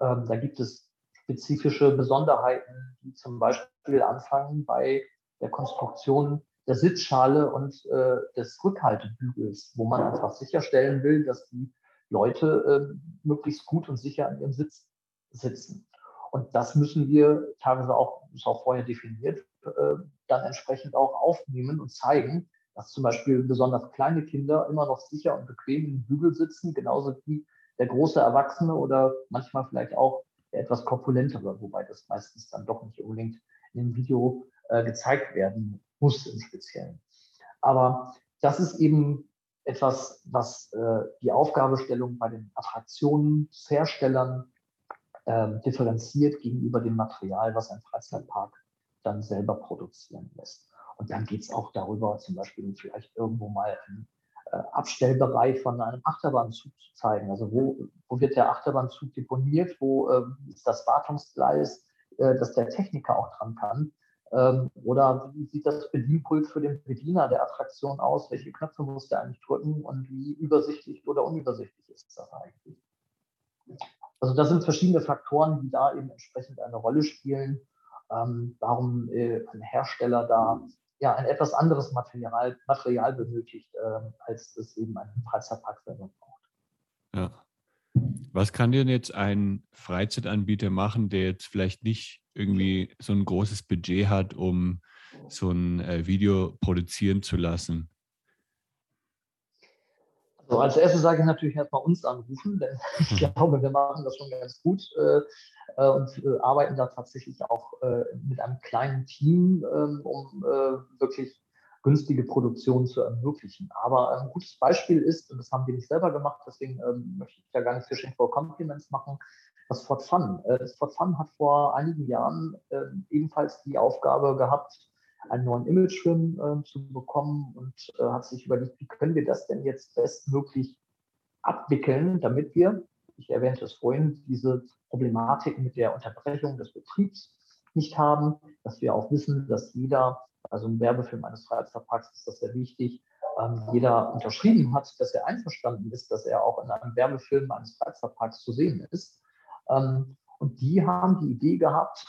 Ähm, da gibt es spezifische Besonderheiten, die zum Beispiel anfangen bei der Konstruktion der Sitzschale und äh, des Rückhaltebügels, wo man einfach sicherstellen will, dass die Leute äh, möglichst gut und sicher an ihrem Sitz sitzen. Und das müssen wir teilweise auch, ist auch vorher definiert, äh, dann entsprechend auch aufnehmen und zeigen, dass zum Beispiel besonders kleine Kinder immer noch sicher und bequem im Bügel sitzen, genauso wie der große Erwachsene oder manchmal vielleicht auch der etwas korpulentere, wobei das meistens dann doch nicht unbedingt in dem Video äh, gezeigt werden muss im Speziellen. Aber das ist eben etwas, was äh, die Aufgabestellung bei den Attraktionsherstellern äh, differenziert gegenüber dem Material, was ein Freizeitpark dann selber produzieren lässt. Und dann geht es auch darüber, zum Beispiel vielleicht irgendwo mal einen äh, Abstellbereich von einem Achterbahnzug zu zeigen. Also wo, wo wird der Achterbahnzug deponiert, wo äh, ist das Wartungsgleis, äh, dass der Techniker auch dran kann. Ähm, oder wie sieht das Bedienpult für den Bediener der Attraktion aus? Welche Knöpfe muss der eigentlich drücken und wie übersichtlich oder unübersichtlich ist das eigentlich? Also das sind verschiedene Faktoren, die da eben entsprechend eine Rolle spielen, ähm, warum äh, ein Hersteller da ja ein etwas anderes Material, Material benötigt, äh, als es eben ein Freizeitpark selber braucht. Ja. Was kann denn jetzt ein Freizeitanbieter machen, der jetzt vielleicht nicht irgendwie so ein großes Budget hat, um so ein äh, Video produzieren zu lassen? Also als erstes sage ich natürlich erstmal uns anrufen, denn ich glaube, wir machen das schon ganz gut äh, äh, und äh, arbeiten da tatsächlich auch äh, mit einem kleinen Team, ähm, um äh, wirklich günstige Produktionen zu ermöglichen. Aber ein gutes Beispiel ist, und das haben wir nicht selber gemacht, deswegen ähm, möchte ich da gar nicht Fishing for Compliments machen, das Fort Fun. Äh, das Fort Fun hat vor einigen Jahren ebenfalls die Aufgabe gehabt, einen neuen Imagefilm äh, zu bekommen und äh, hat sich überlegt, wie können wir das denn jetzt bestmöglich abwickeln, damit wir, ich erwähnte es vorhin, diese Problematik mit der Unterbrechung des Betriebs nicht haben, dass wir auch wissen, dass jeder, also im Werbefilm eines Freizeitparks ist das sehr wichtig, ähm, jeder unterschrieben hat, dass er einverstanden ist, dass er auch in einem Werbefilm eines Freizeitparks zu sehen ist. Ähm, und die haben die Idee gehabt,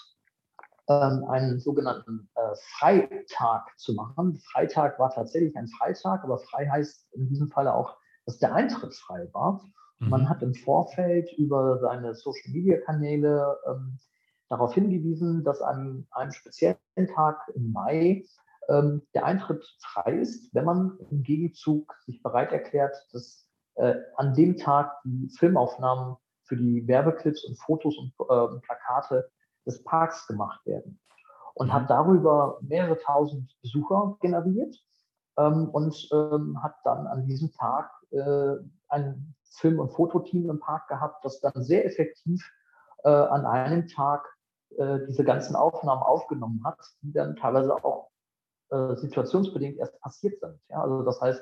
ähm, einen sogenannten äh, Freitag zu machen. Freitag war tatsächlich ein Freitag, aber frei heißt in diesem Falle auch, dass der Eintritt frei war. Mhm. Man hat im Vorfeld über seine Social-Media-Kanäle ähm, darauf hingewiesen, dass an einem speziellen Tag im Mai ähm, der Eintritt frei ist, wenn man im Gegenzug sich bereit erklärt, dass äh, an dem Tag die Filmaufnahmen für die Werbeclips und Fotos und äh, Plakate des Parks gemacht werden. Und hat mhm. darüber mehrere tausend Besucher generiert ähm, und ähm, hat dann an diesem Tag äh, ein Film- und Fototeam im Park gehabt, das dann sehr effektiv äh, an einem Tag äh, diese ganzen Aufnahmen aufgenommen hat, die dann teilweise auch äh, situationsbedingt erst passiert sind. Ja? Also das heißt,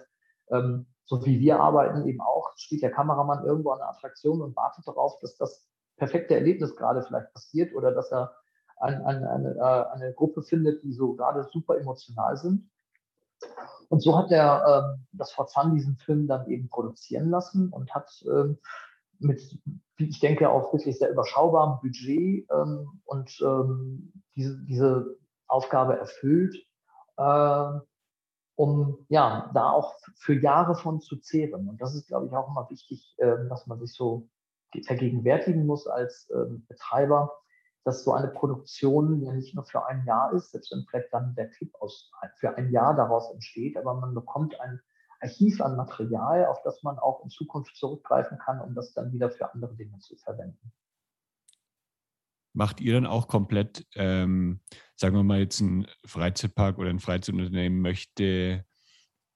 ähm, so wie wir arbeiten eben auch, steht der Kameramann irgendwo an der Attraktion und wartet darauf, dass das perfekte Erlebnis gerade vielleicht passiert oder dass er ein, ein, eine, äh, eine Gruppe findet, die so gerade super emotional sind. Und so hat er ähm, das Fun diesen Film dann eben produzieren lassen und hat ähm, mit, wie ich denke, auch wirklich sehr überschaubarem Budget ähm, und ähm, diese, diese Aufgabe erfüllt, äh, um ja da auch für Jahre von zu zehren. Und das ist, glaube ich, auch immer wichtig, äh, dass man sich so vergegenwärtigen muss als ähm, Betreiber, dass so eine Produktion ja nicht nur für ein Jahr ist, selbst wenn vielleicht dann der Clip aus, für ein Jahr daraus entsteht, aber man bekommt ein Archiv an Material, auf das man auch in Zukunft zurückgreifen kann, um das dann wieder für andere Dinge zu verwenden. Macht ihr dann auch komplett, ähm, sagen wir mal jetzt ein Freizeitpark oder ein Freizeitunternehmen möchte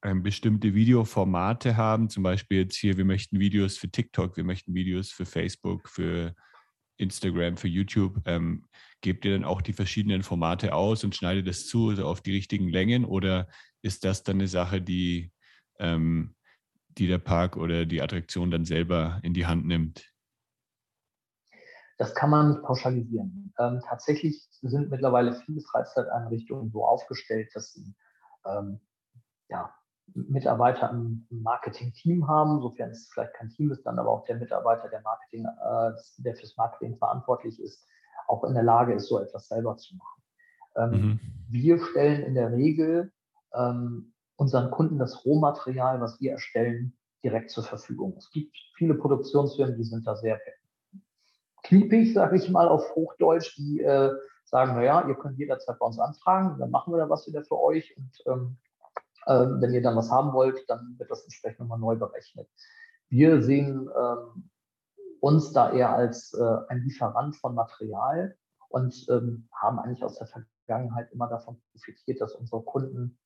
bestimmte Videoformate haben. Zum Beispiel jetzt hier, wir möchten Videos für TikTok, wir möchten Videos für Facebook, für Instagram, für YouTube. Ähm, gebt ihr dann auch die verschiedenen Formate aus und schneidet das zu, also auf die richtigen Längen? Oder ist das dann eine Sache, die, ähm, die der Park oder die Attraktion dann selber in die Hand nimmt? Das kann man pauschalisieren. Ähm, tatsächlich sind mittlerweile viele Freizeiteinrichtungen so aufgestellt, dass sie ähm, ja, Mitarbeiter im Marketing-Team haben, sofern es vielleicht kein Team ist, dann aber auch der Mitarbeiter, der Marketing, äh, der fürs Marketing verantwortlich ist, auch in der Lage ist, so etwas selber zu machen. Ähm, mhm. Wir stellen in der Regel ähm, unseren Kunden das Rohmaterial, was wir erstellen, direkt zur Verfügung. Es gibt viele Produktionsfirmen, die sind da sehr kniepig, sage ich mal auf Hochdeutsch, die äh, sagen, naja, ihr könnt jederzeit bei uns anfragen, dann machen wir da was wieder für euch und ähm, wenn ihr dann was haben wollt, dann wird das entsprechend nochmal neu berechnet. Wir sehen ähm, uns da eher als äh, ein Lieferant von Material und ähm, haben eigentlich aus der Vergangenheit immer davon profitiert, dass unsere Kunden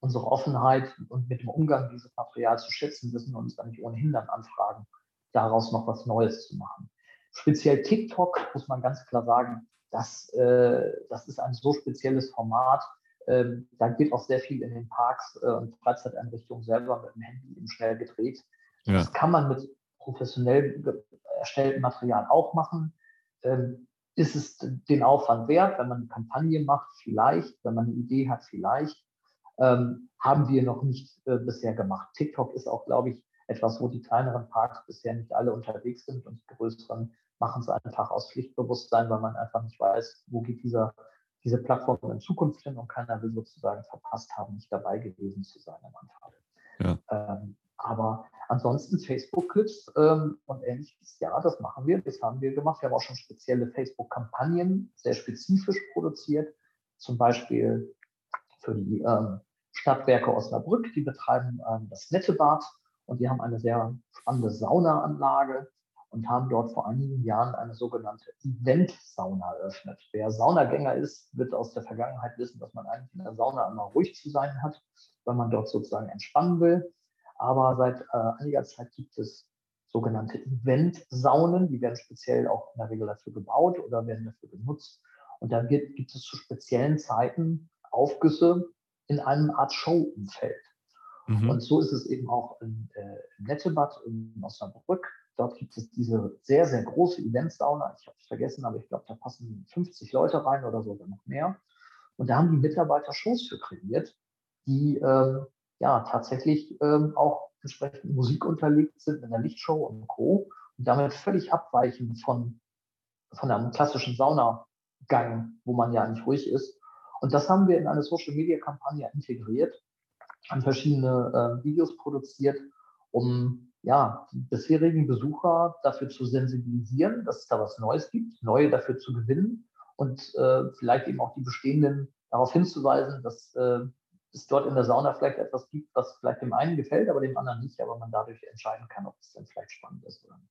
unsere Offenheit und mit dem Umgang dieses Material zu schätzen wissen und uns dann nicht ohnehin dann anfragen, daraus noch was Neues zu machen. Speziell TikTok muss man ganz klar sagen, das, äh, das ist ein so spezielles Format. Ähm, da geht auch sehr viel in den Parks äh, und Freizeiteinrichtungen selber mit dem Handy eben schnell gedreht. Ja. Das kann man mit professionell erstelltem Material auch machen. Ähm, ist es den Aufwand wert, wenn man eine Kampagne macht? Vielleicht. Wenn man eine Idee hat, vielleicht. Ähm, haben wir noch nicht äh, bisher gemacht. TikTok ist auch, glaube ich, etwas, wo die kleineren Parks bisher nicht alle unterwegs sind und die größeren machen es einfach aus Pflichtbewusstsein, weil man einfach nicht weiß, wo geht dieser, diese Plattform in Zukunft hin und keiner will sozusagen verpasst haben, nicht dabei gewesen zu sein am Anfang. Ja. Ähm, aber ansonsten Facebook-Clips ähm, und ähnliches, ja, das machen wir, das haben wir gemacht. Wir haben auch schon spezielle Facebook-Kampagnen sehr spezifisch produziert, zum Beispiel für die ähm, Stadtwerke Osnabrück, die betreiben ähm, das Nettebad und die haben eine sehr spannende Saunaanlage und haben dort vor einigen Jahren eine sogenannte Event-Sauna eröffnet. Wer Saunagänger ist, wird aus der Vergangenheit wissen, dass man eigentlich in der Sauna immer ruhig zu sein hat, weil man dort sozusagen entspannen will. Aber seit äh, einiger Zeit gibt es sogenannte Event-Saunen, die werden speziell auch in der Regel dafür gebaut oder werden dafür genutzt. Und da wird, gibt es zu speziellen Zeiten Aufgüsse in einem Art Show-Umfeld. Mhm. Und so ist es eben auch in, äh, im Nettebad in Osnabrück. Dort gibt es diese sehr, sehr große Eventsauna. Ich habe es vergessen, aber ich glaube, da passen 50 Leute rein oder sogar noch mehr. Und da haben die Mitarbeiter Shows für kreiert, die ähm, ja tatsächlich ähm, auch entsprechend Musik unterlegt sind in der Lichtshow und Co. Und damit völlig abweichen von, von einem klassischen Saunagang, wo man ja nicht ruhig ist. Und das haben wir in eine Social-Media-Kampagne integriert haben verschiedene äh, Videos produziert, um ja, die bisherigen Besucher dafür zu sensibilisieren, dass es da was Neues gibt, neue dafür zu gewinnen und äh, vielleicht eben auch die bestehenden darauf hinzuweisen, dass äh, es dort in der Sauna vielleicht etwas gibt, was vielleicht dem einen gefällt, aber dem anderen nicht, aber man dadurch entscheiden kann, ob es dann vielleicht spannend ist oder nicht.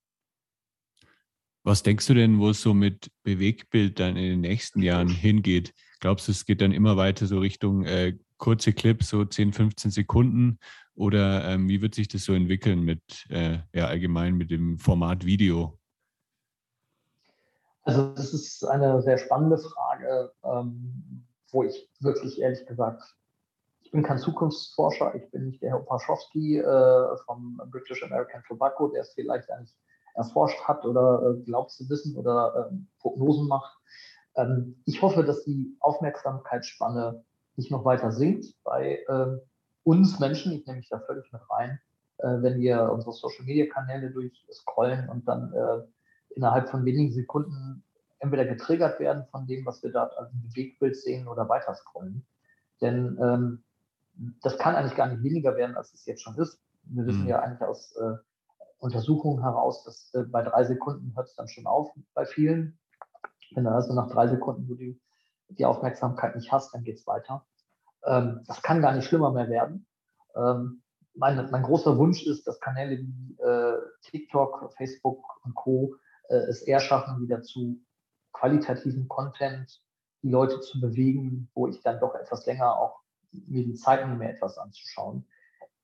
Was denkst du denn, wo es so mit Bewegtbild dann in den nächsten Jahren hingeht? Glaubst du, es geht dann immer weiter so Richtung äh, kurze Clips, so 10, 15 Sekunden? Oder ähm, wie wird sich das so entwickeln mit, äh, ja, allgemein mit dem Format Video? Also, das ist eine sehr spannende Frage, ähm, wo ich wirklich ehrlich gesagt, ich bin kein Zukunftsforscher, ich bin nicht der Herr Opaschowski äh, vom British American Tobacco, der es vielleicht eigentlich erforscht hat oder äh, glaubt zu wissen oder ähm, Prognosen macht. Ähm, ich hoffe, dass die Aufmerksamkeitsspanne nicht noch weiter sinkt bei äh, uns Menschen. Ich nehme mich da völlig mit rein. Äh, wenn wir unsere Social-Media-Kanäle durchscrollen und dann äh, innerhalb von wenigen Sekunden entweder getriggert werden von dem, was wir da als Bewegtbild sehen oder weiter scrollen. Denn ähm, das kann eigentlich gar nicht weniger werden, als es jetzt schon ist. Wir wissen mhm. ja eigentlich aus äh, Untersuchungen heraus, dass äh, bei drei Sekunden hört es dann schon auf bei vielen. Wenn du also nach drei Sekunden, wo du die Aufmerksamkeit nicht hast, dann geht es weiter. Ähm, das kann gar nicht schlimmer mehr werden. Ähm, mein, mein, großer Wunsch ist, dass Kanäle wie äh, TikTok, Facebook und Co. Äh, es eher schaffen, wieder zu qualitativen Content die Leute zu bewegen, wo ich dann doch etwas länger auch mir die Zeit nehme, etwas anzuschauen.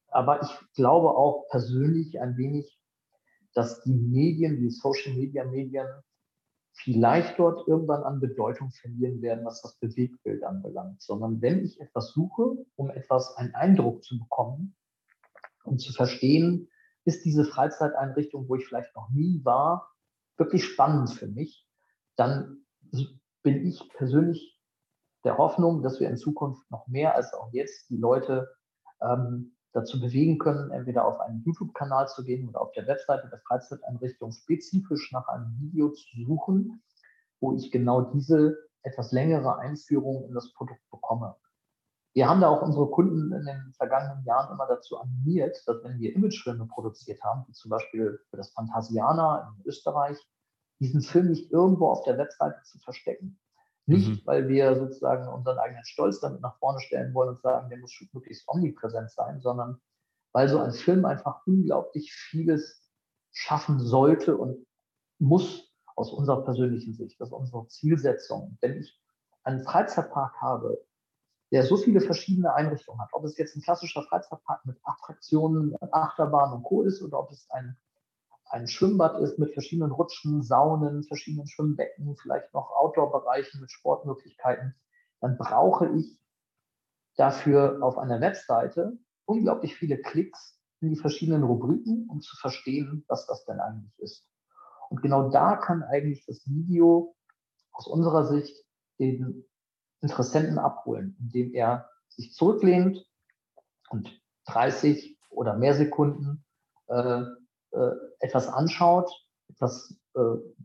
Aber ich glaube auch persönlich ein wenig, dass die Medien, die Social Media Medien, vielleicht dort irgendwann an Bedeutung verlieren werden, was das Bewegtbild anbelangt, sondern wenn ich etwas suche, um etwas, einen Eindruck zu bekommen, um zu verstehen, ist diese Freizeiteinrichtung, wo ich vielleicht noch nie war, wirklich spannend für mich, dann bin ich persönlich der Hoffnung, dass wir in Zukunft noch mehr als auch jetzt die Leute ähm, dazu bewegen können, entweder auf einen YouTube-Kanal zu gehen oder auf der Webseite der Freizeiteinrichtung spezifisch nach einem Video zu suchen, wo ich genau diese etwas längere Einführung in das Produkt bekomme. Wir haben da auch unsere Kunden in den vergangenen Jahren immer dazu animiert, dass wenn wir Imagefilme produziert haben, wie zum Beispiel für das Phantasiana in Österreich, diesen Film nicht irgendwo auf der Webseite zu verstecken. Nicht, mhm. weil wir sozusagen unseren eigenen Stolz damit nach vorne stellen wollen und sagen, der muss möglichst omnipräsent sein, sondern weil so ein Film einfach unglaublich vieles schaffen sollte und muss aus unserer persönlichen Sicht. Das ist unsere Zielsetzung. Wenn ich einen Freizeitpark habe, der so viele verschiedene Einrichtungen hat. Ob es jetzt ein klassischer Freizeitpark mit Attraktionen, Achterbahn und Co. ist oder ob es ein, ein Schwimmbad ist mit verschiedenen Rutschen, Saunen, verschiedenen Schwimmbecken, vielleicht noch Outdoor-Bereichen mit Sportmöglichkeiten, dann brauche ich dafür auf einer Webseite unglaublich viele Klicks in die verschiedenen Rubriken, um zu verstehen, was das denn eigentlich ist. Und genau da kann eigentlich das Video aus unserer Sicht den Interessenten abholen, indem er sich zurücklehnt und 30 oder mehr Sekunden äh, äh, etwas anschaut, etwas, äh,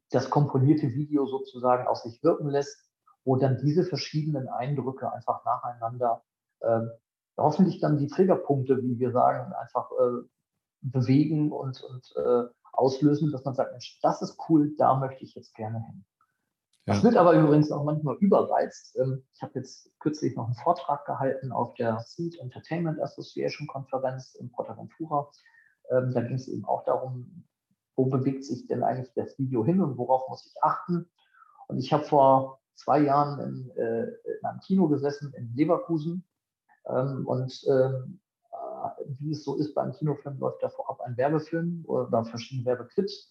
das komponierte Video sozusagen auf sich wirken lässt, wo dann diese verschiedenen Eindrücke einfach nacheinander äh, hoffentlich dann die Triggerpunkte, wie wir sagen, einfach äh, bewegen und, und äh, auslösen, dass man sagt, Mensch, das ist cool, da möchte ich jetzt gerne hin. Ja. Das wird aber übrigens auch manchmal überreizt. Ähm, ich habe jetzt kürzlich noch einen Vortrag gehalten auf der Seed Entertainment Association Konferenz in Portaventura. Ähm, da ging es eben auch darum, wo bewegt sich denn eigentlich das Video hin und worauf muss ich achten. Und ich habe vor zwei Jahren in, äh, in, einem Kino gesessen in Leverkusen ähm, und äh, wie es so ist beim Kinofilm, läuft da vorab ein Werbefilm oder verschiedene Werbeclips.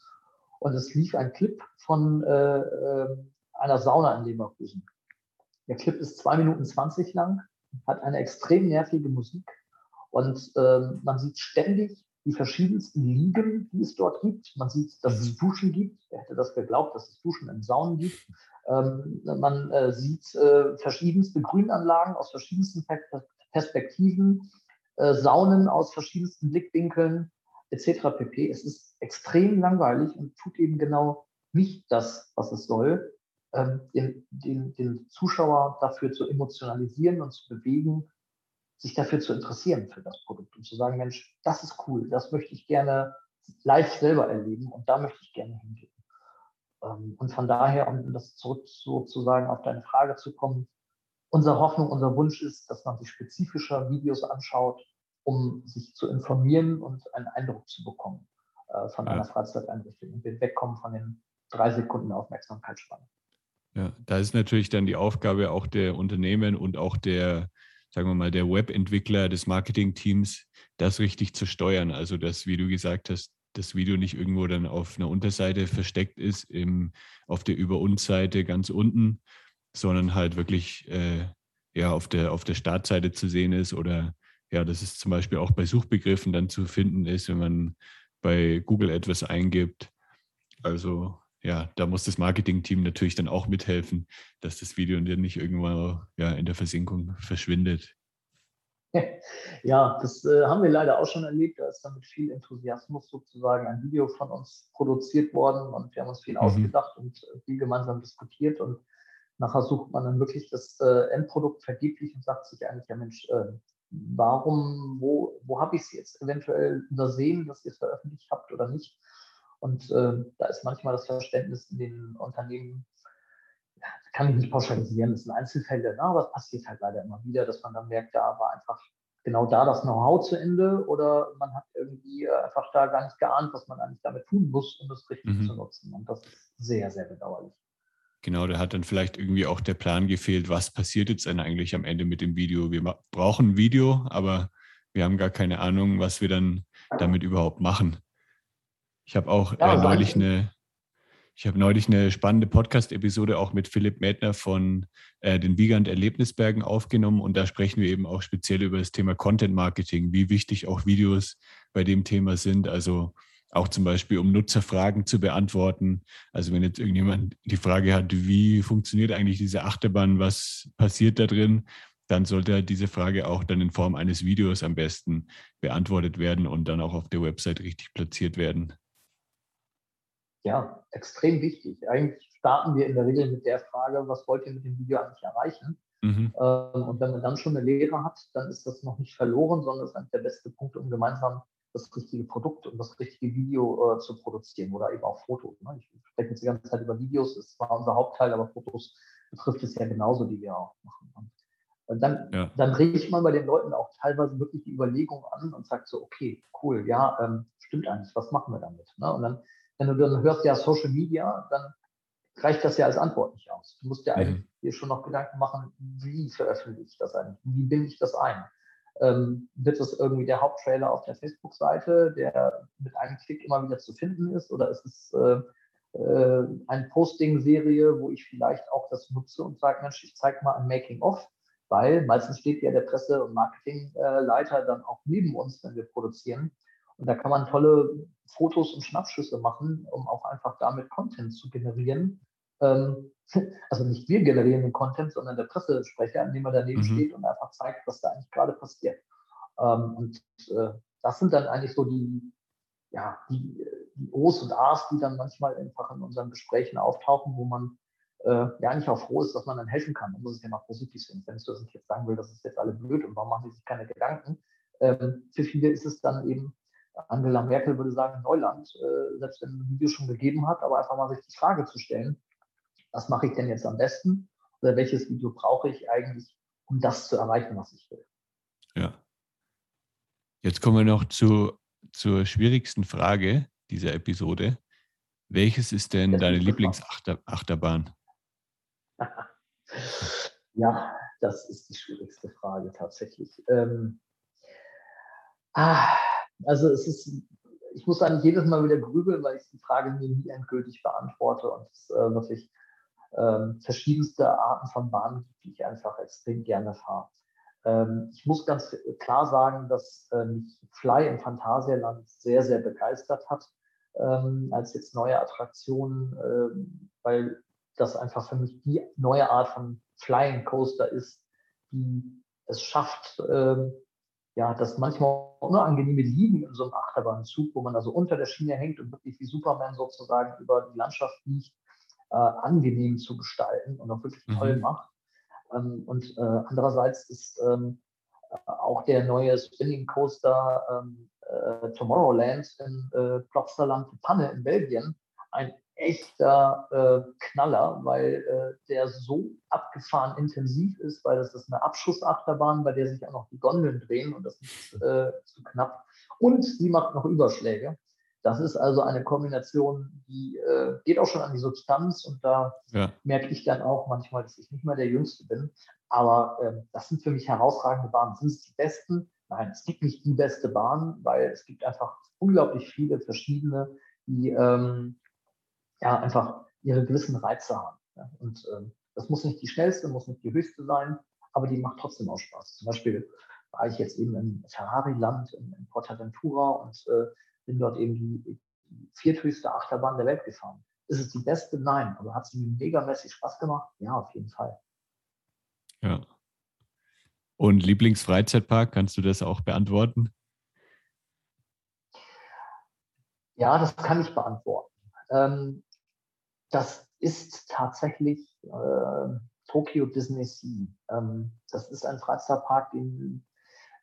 Und es lief ein Clip von äh, einer Sauna in Leverkusen. Der Clip ist zwei Minuten 20 lang, hat eine extrem nervige Musik und ähm, man sieht ständig die verschiedensten Liegen, die es dort gibt. Man sieht, dass es mhm. Duschen gibt. Wer hätte das geglaubt, dass es Duschen in Saunen gibt? Ähm, man äh, sieht äh, verschiedenste Grünanlagen aus verschiedensten Perspektiven, äh, Saunen aus verschiedensten Blickwinkeln etc. pp. Es ist extrem langweilig und tut eben genau nicht das, was es soll ähm, den, den, den Zuschauer dafür zu emotionalisieren und zu bewegen, sich dafür zu interessieren für das Produkt und zu sagen, Mensch, das ist cool, das möchte ich gerne live selber erleben und da möchte ich gerne hingehen. Ähm, und von daher, um das zurück sozusagen auf deine Frage zu kommen, unsere Hoffnung, unser Wunsch ist, dass man sich spezifischer Videos anschaut, um sich zu informieren und einen Eindruck zu bekommen äh, von ja. einer Freizeiteinrichtung und wir wegkommen von den drei Sekunden Aufmerksamkeitsspanne. Ja, da ist natürlich dann die Aufgabe auch der Unternehmen und auch der, sagen wir mal, der Webentwickler, des Marketingteams, das richtig zu steuern. Also, dass, wie du gesagt hast, das Video nicht irgendwo dann auf einer Unterseite versteckt ist, im, auf der Über uns Seite ganz unten, sondern halt wirklich äh, ja, auf, der, auf der Startseite zu sehen ist oder ja, dass es zum Beispiel auch bei Suchbegriffen dann zu finden ist, wenn man bei Google etwas eingibt. Also ja, da muss das Marketing-Team natürlich dann auch mithelfen, dass das Video dann nicht irgendwann ja, in der Versenkung verschwindet. Ja, das äh, haben wir leider auch schon erlebt. Da ist dann mit viel Enthusiasmus sozusagen ein Video von uns produziert worden und wir haben uns viel mhm. ausgedacht und äh, viel gemeinsam diskutiert und nachher sucht man dann wirklich das äh, Endprodukt vergeblich und sagt sich eigentlich, ja Mensch, äh, warum, wo, wo habe ich es jetzt eventuell übersehen, dass ihr es veröffentlicht habt oder nicht? Und äh, da ist manchmal das Verständnis in den Unternehmen, ja, kann ich nicht pauschalisieren, das sind Einzelfälle, ne? aber es passiert halt leider immer wieder, dass man dann merkt, da war einfach genau da das Know-how zu Ende oder man hat irgendwie äh, einfach da gar nicht geahnt, was man eigentlich damit tun muss, um das richtig mhm. zu nutzen. Und das ist sehr, sehr bedauerlich. Genau, da hat dann vielleicht irgendwie auch der Plan gefehlt, was passiert jetzt denn eigentlich am Ende mit dem Video. Wir brauchen ein Video, aber wir haben gar keine Ahnung, was wir dann damit überhaupt machen. Ich habe auch ja, äh, neulich eine, ich habe neulich eine spannende Podcast-Episode auch mit Philipp Mädner von äh, den Wiegand Erlebnisbergen aufgenommen und da sprechen wir eben auch speziell über das Thema Content Marketing, wie wichtig auch Videos bei dem Thema sind. Also auch zum Beispiel, um Nutzerfragen zu beantworten. Also wenn jetzt irgendjemand die Frage hat, wie funktioniert eigentlich diese Achterbahn, was passiert da drin, dann sollte diese Frage auch dann in Form eines Videos am besten beantwortet werden und dann auch auf der Website richtig platziert werden ja, extrem wichtig. Eigentlich starten wir in der Regel mit der Frage, was wollt ihr mit dem Video eigentlich erreichen? Mhm. Ähm, und wenn man dann schon eine Lehre hat, dann ist das noch nicht verloren, sondern ist eigentlich der beste Punkt, um gemeinsam das richtige Produkt und das richtige Video äh, zu produzieren oder eben auch Fotos. Ne? Ich spreche jetzt die ganze Zeit über Videos, das war unser Hauptteil, aber Fotos betrifft es ja genauso, die wir auch machen. Und dann, ja. dann regt man bei den Leuten auch teilweise wirklich die Überlegung an und sagt so, okay, cool, ja, ähm, stimmt eigentlich, was machen wir damit? Ne? Und dann wenn du dann hörst, ja, Social Media, dann reicht das ja als Antwort nicht aus. Du musst ja mhm. eigentlich dir schon noch Gedanken machen, wie veröffentliche ich das eigentlich? Wie binde ich das ein? Ähm, wird das irgendwie der Haupttrailer auf der Facebook-Seite, der mit einem Klick immer wieder zu finden ist? Oder ist es äh, äh, eine Posting-Serie, wo ich vielleicht auch das nutze und sage, Mensch, ich zeige mal ein Making-of, weil meistens steht ja der Presse- und Marketingleiter dann auch neben uns, wenn wir produzieren. Und da kann man tolle Fotos und Schnappschüsse machen, um auch einfach damit Content zu generieren. Ähm, also nicht wir generieren den Content, sondern der Pressesprecher, indem er daneben mhm. steht und einfach zeigt, was da eigentlich gerade passiert. Ähm, und äh, das sind dann eigentlich so die, ja, die, die O's und A's, die dann manchmal einfach in unseren Gesprächen auftauchen, wo man äh, ja eigentlich auch froh ist, dass man dann helfen kann. Man muss es ja mal positiv sehen. Wenn ich das nicht jetzt sagen will, das ist jetzt alle blöd und warum machen die sich keine Gedanken? Ähm, für viele ist es dann eben, Angela Merkel würde sagen, Neuland, äh, selbst wenn ein Video schon gegeben hat, aber einfach mal sich die Frage zu stellen, was mache ich denn jetzt am besten? Oder welches Video brauche ich eigentlich, um das zu erreichen, was ich will? Ja. Jetzt kommen wir noch zu, zur schwierigsten Frage dieser Episode. Welches ist denn das deine Lieblingsachterbahn? ja, das ist die schwierigste Frage tatsächlich. Ähm, ah, also es ist, ich muss eigentlich jedes Mal wieder grübeln, weil ich die Frage mir nie endgültig beantworte und es äh, wirklich ähm, verschiedenste Arten von Bahnen gibt, die ich einfach extrem gerne fahre. Ähm, ich muss ganz klar sagen, dass äh, mich Fly im Phantasialand sehr, sehr begeistert hat ähm, als jetzt neue Attraktion, äh, weil das einfach für mich die neue Art von Flying Coaster ist, die es schafft, äh, ja, das manchmal unangenehme Liegen in so einem Achterbahnzug, wo man also unter der Schiene hängt und wirklich wie Superman sozusagen über die Landschaft fliegt, äh, angenehm zu gestalten und auch wirklich mhm. toll macht. Ähm, und äh, andererseits ist ähm, auch der neue Spinning Coaster ähm, äh, Tomorrowland in äh, Plopsaland Panne in Belgien ein echter äh, Knaller, weil äh, der so abgefahren intensiv ist, weil das ist eine Abschussachterbahn, bei der sich auch noch die Gondeln drehen und das ist äh, zu knapp. Und sie macht noch Überschläge. Das ist also eine Kombination, die äh, geht auch schon an die Substanz und da ja. merke ich dann auch manchmal, dass ich nicht mehr der Jüngste bin. Aber äh, das sind für mich herausragende Bahnen. Sind es die besten? Nein, es gibt nicht die beste Bahn, weil es gibt einfach unglaublich viele verschiedene, die ähm, ja einfach ihre gewissen Reize haben. Ja? Und ähm, das muss nicht die schnellste, muss nicht die höchste sein, aber die macht trotzdem auch Spaß. Zum Beispiel war ich jetzt eben im Ferrari-Land in, in Portaventura und äh, bin dort eben die, die vierthöchste Achterbahn der Welt gefahren. Ist es die beste? Nein. Aber hat sie mir megamäßig Spaß gemacht? Ja, auf jeden Fall. Ja. Und Lieblingsfreizeitpark, kannst du das auch beantworten? Ja, das kann ich beantworten. Ähm, das ist tatsächlich äh, Tokyo Disney Sea. Ähm, das ist ein Freizeitpark, den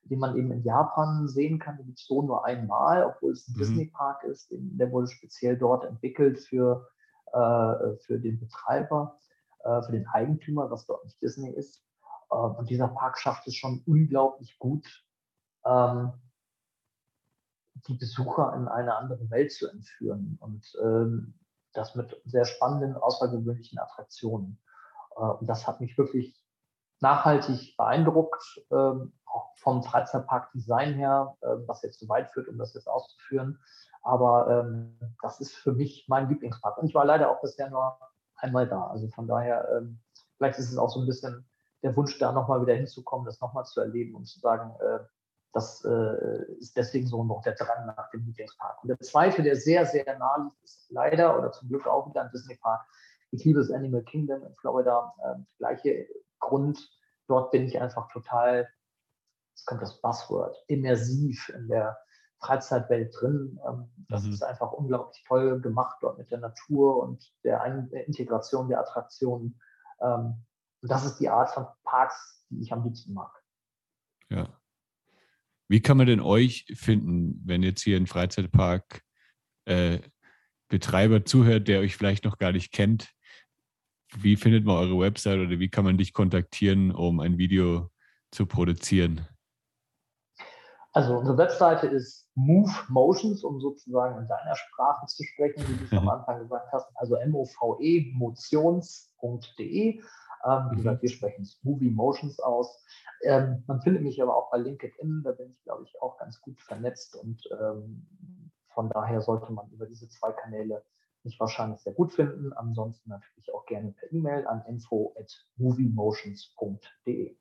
den man eben in Japan sehen kann. Den gibt es so nur einmal, obwohl es ein mhm. Disney-Park ist. Der wurde speziell dort entwickelt für, äh, für den Betreiber, äh, für den Eigentümer, was dort nicht Disney ist. Äh, und dieser Park schafft es schon unglaublich gut, ähm, die Besucher in eine andere Welt zu entführen. Und ähm, das mit sehr spannenden, außergewöhnlichen Attraktionen. Äh, und das hat mich wirklich nachhaltig beeindruckt, ähm, auch vom Freizeitpark-Design her, äh, was jetzt zu weit führt, um das jetzt auszuführen. Aber ähm, das ist für mich mein Lieblingspark. Und ich war leider auch bisher nur einmal da. Also von daher, ähm, vielleicht ist es auch so ein bisschen der Wunsch, da nochmal wieder hinzukommen, das nochmal zu erleben und zu sagen, äh, das äh, ist deswegen so noch der Drang nach dem Lieblingspark. Und der zweite, der sehr, sehr nah liegt, ist leider oder zum Glück auch wieder ein Disney-Park. Ich liebe das Animal Kingdom in Florida. Äh, gleiche Grund. Dort bin ich einfach total, jetzt kommt das Buzzword, immersiv in der Freizeitwelt drin. Ähm, das mhm. ist einfach unglaublich toll gemacht dort mit der Natur und der Integration der Attraktionen. Ähm, und das ist die Art von Parks, die ich am liebsten mag. Ja. Wie kann man denn euch finden, wenn jetzt hier ein Freizeitpark äh, Betreiber zuhört, der euch vielleicht noch gar nicht kennt? wie findet man eure Website oder wie kann man dich kontaktieren, um ein Video zu produzieren? Also unsere Webseite ist Move Motions, um sozusagen in deiner Sprache zu sprechen, wie du es am mhm. Anfang gesagt hast. Also M-O-V-E motions.de. Ähm, wie gesagt, wir sprechen Movie Motions aus. Ähm, man findet mich aber auch bei LinkedIn, da bin ich, glaube ich, auch ganz gut vernetzt und ähm, von daher sollte man über diese zwei Kanäle mich wahrscheinlich sehr gut finden. Ansonsten natürlich auch gerne per E-Mail an info at moviemotions.de.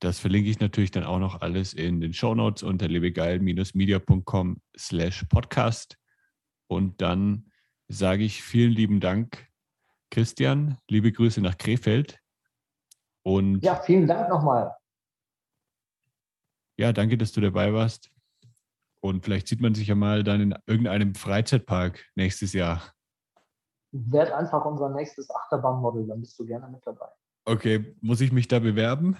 Das verlinke ich natürlich dann auch noch alles in den Show Notes unter lebegeil-media.com slash podcast. Und dann sage ich vielen lieben Dank, Christian. Liebe Grüße nach Krefeld. Und ja, vielen Dank nochmal. Ja, danke, dass du dabei warst. Und vielleicht sieht man sich ja mal dann in irgendeinem Freizeitpark nächstes Jahr. Werd einfach unser nächstes Achterbahnmodel, dann bist du gerne mit dabei. Okay, muss ich mich da bewerben?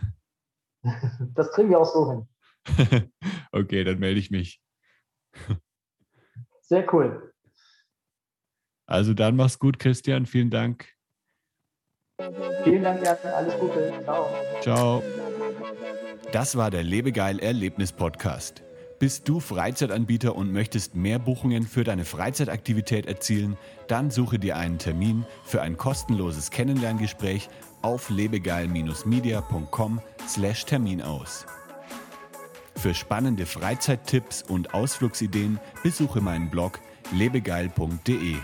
Das kriegen wir auch so hin. okay, dann melde ich mich. Sehr cool. Also dann mach's gut, Christian. Vielen Dank. Vielen Dank, Jan. Alles Gute. Ciao. Ciao. Das war der Lebegeil Erlebnis Podcast. Bist du Freizeitanbieter und möchtest mehr Buchungen für deine Freizeitaktivität erzielen? Dann suche dir einen Termin für ein kostenloses Kennenlerngespräch auf lebegeil-media.com/termin aus. Für spannende Freizeittipps und Ausflugsideen besuche meinen Blog lebegeil.de.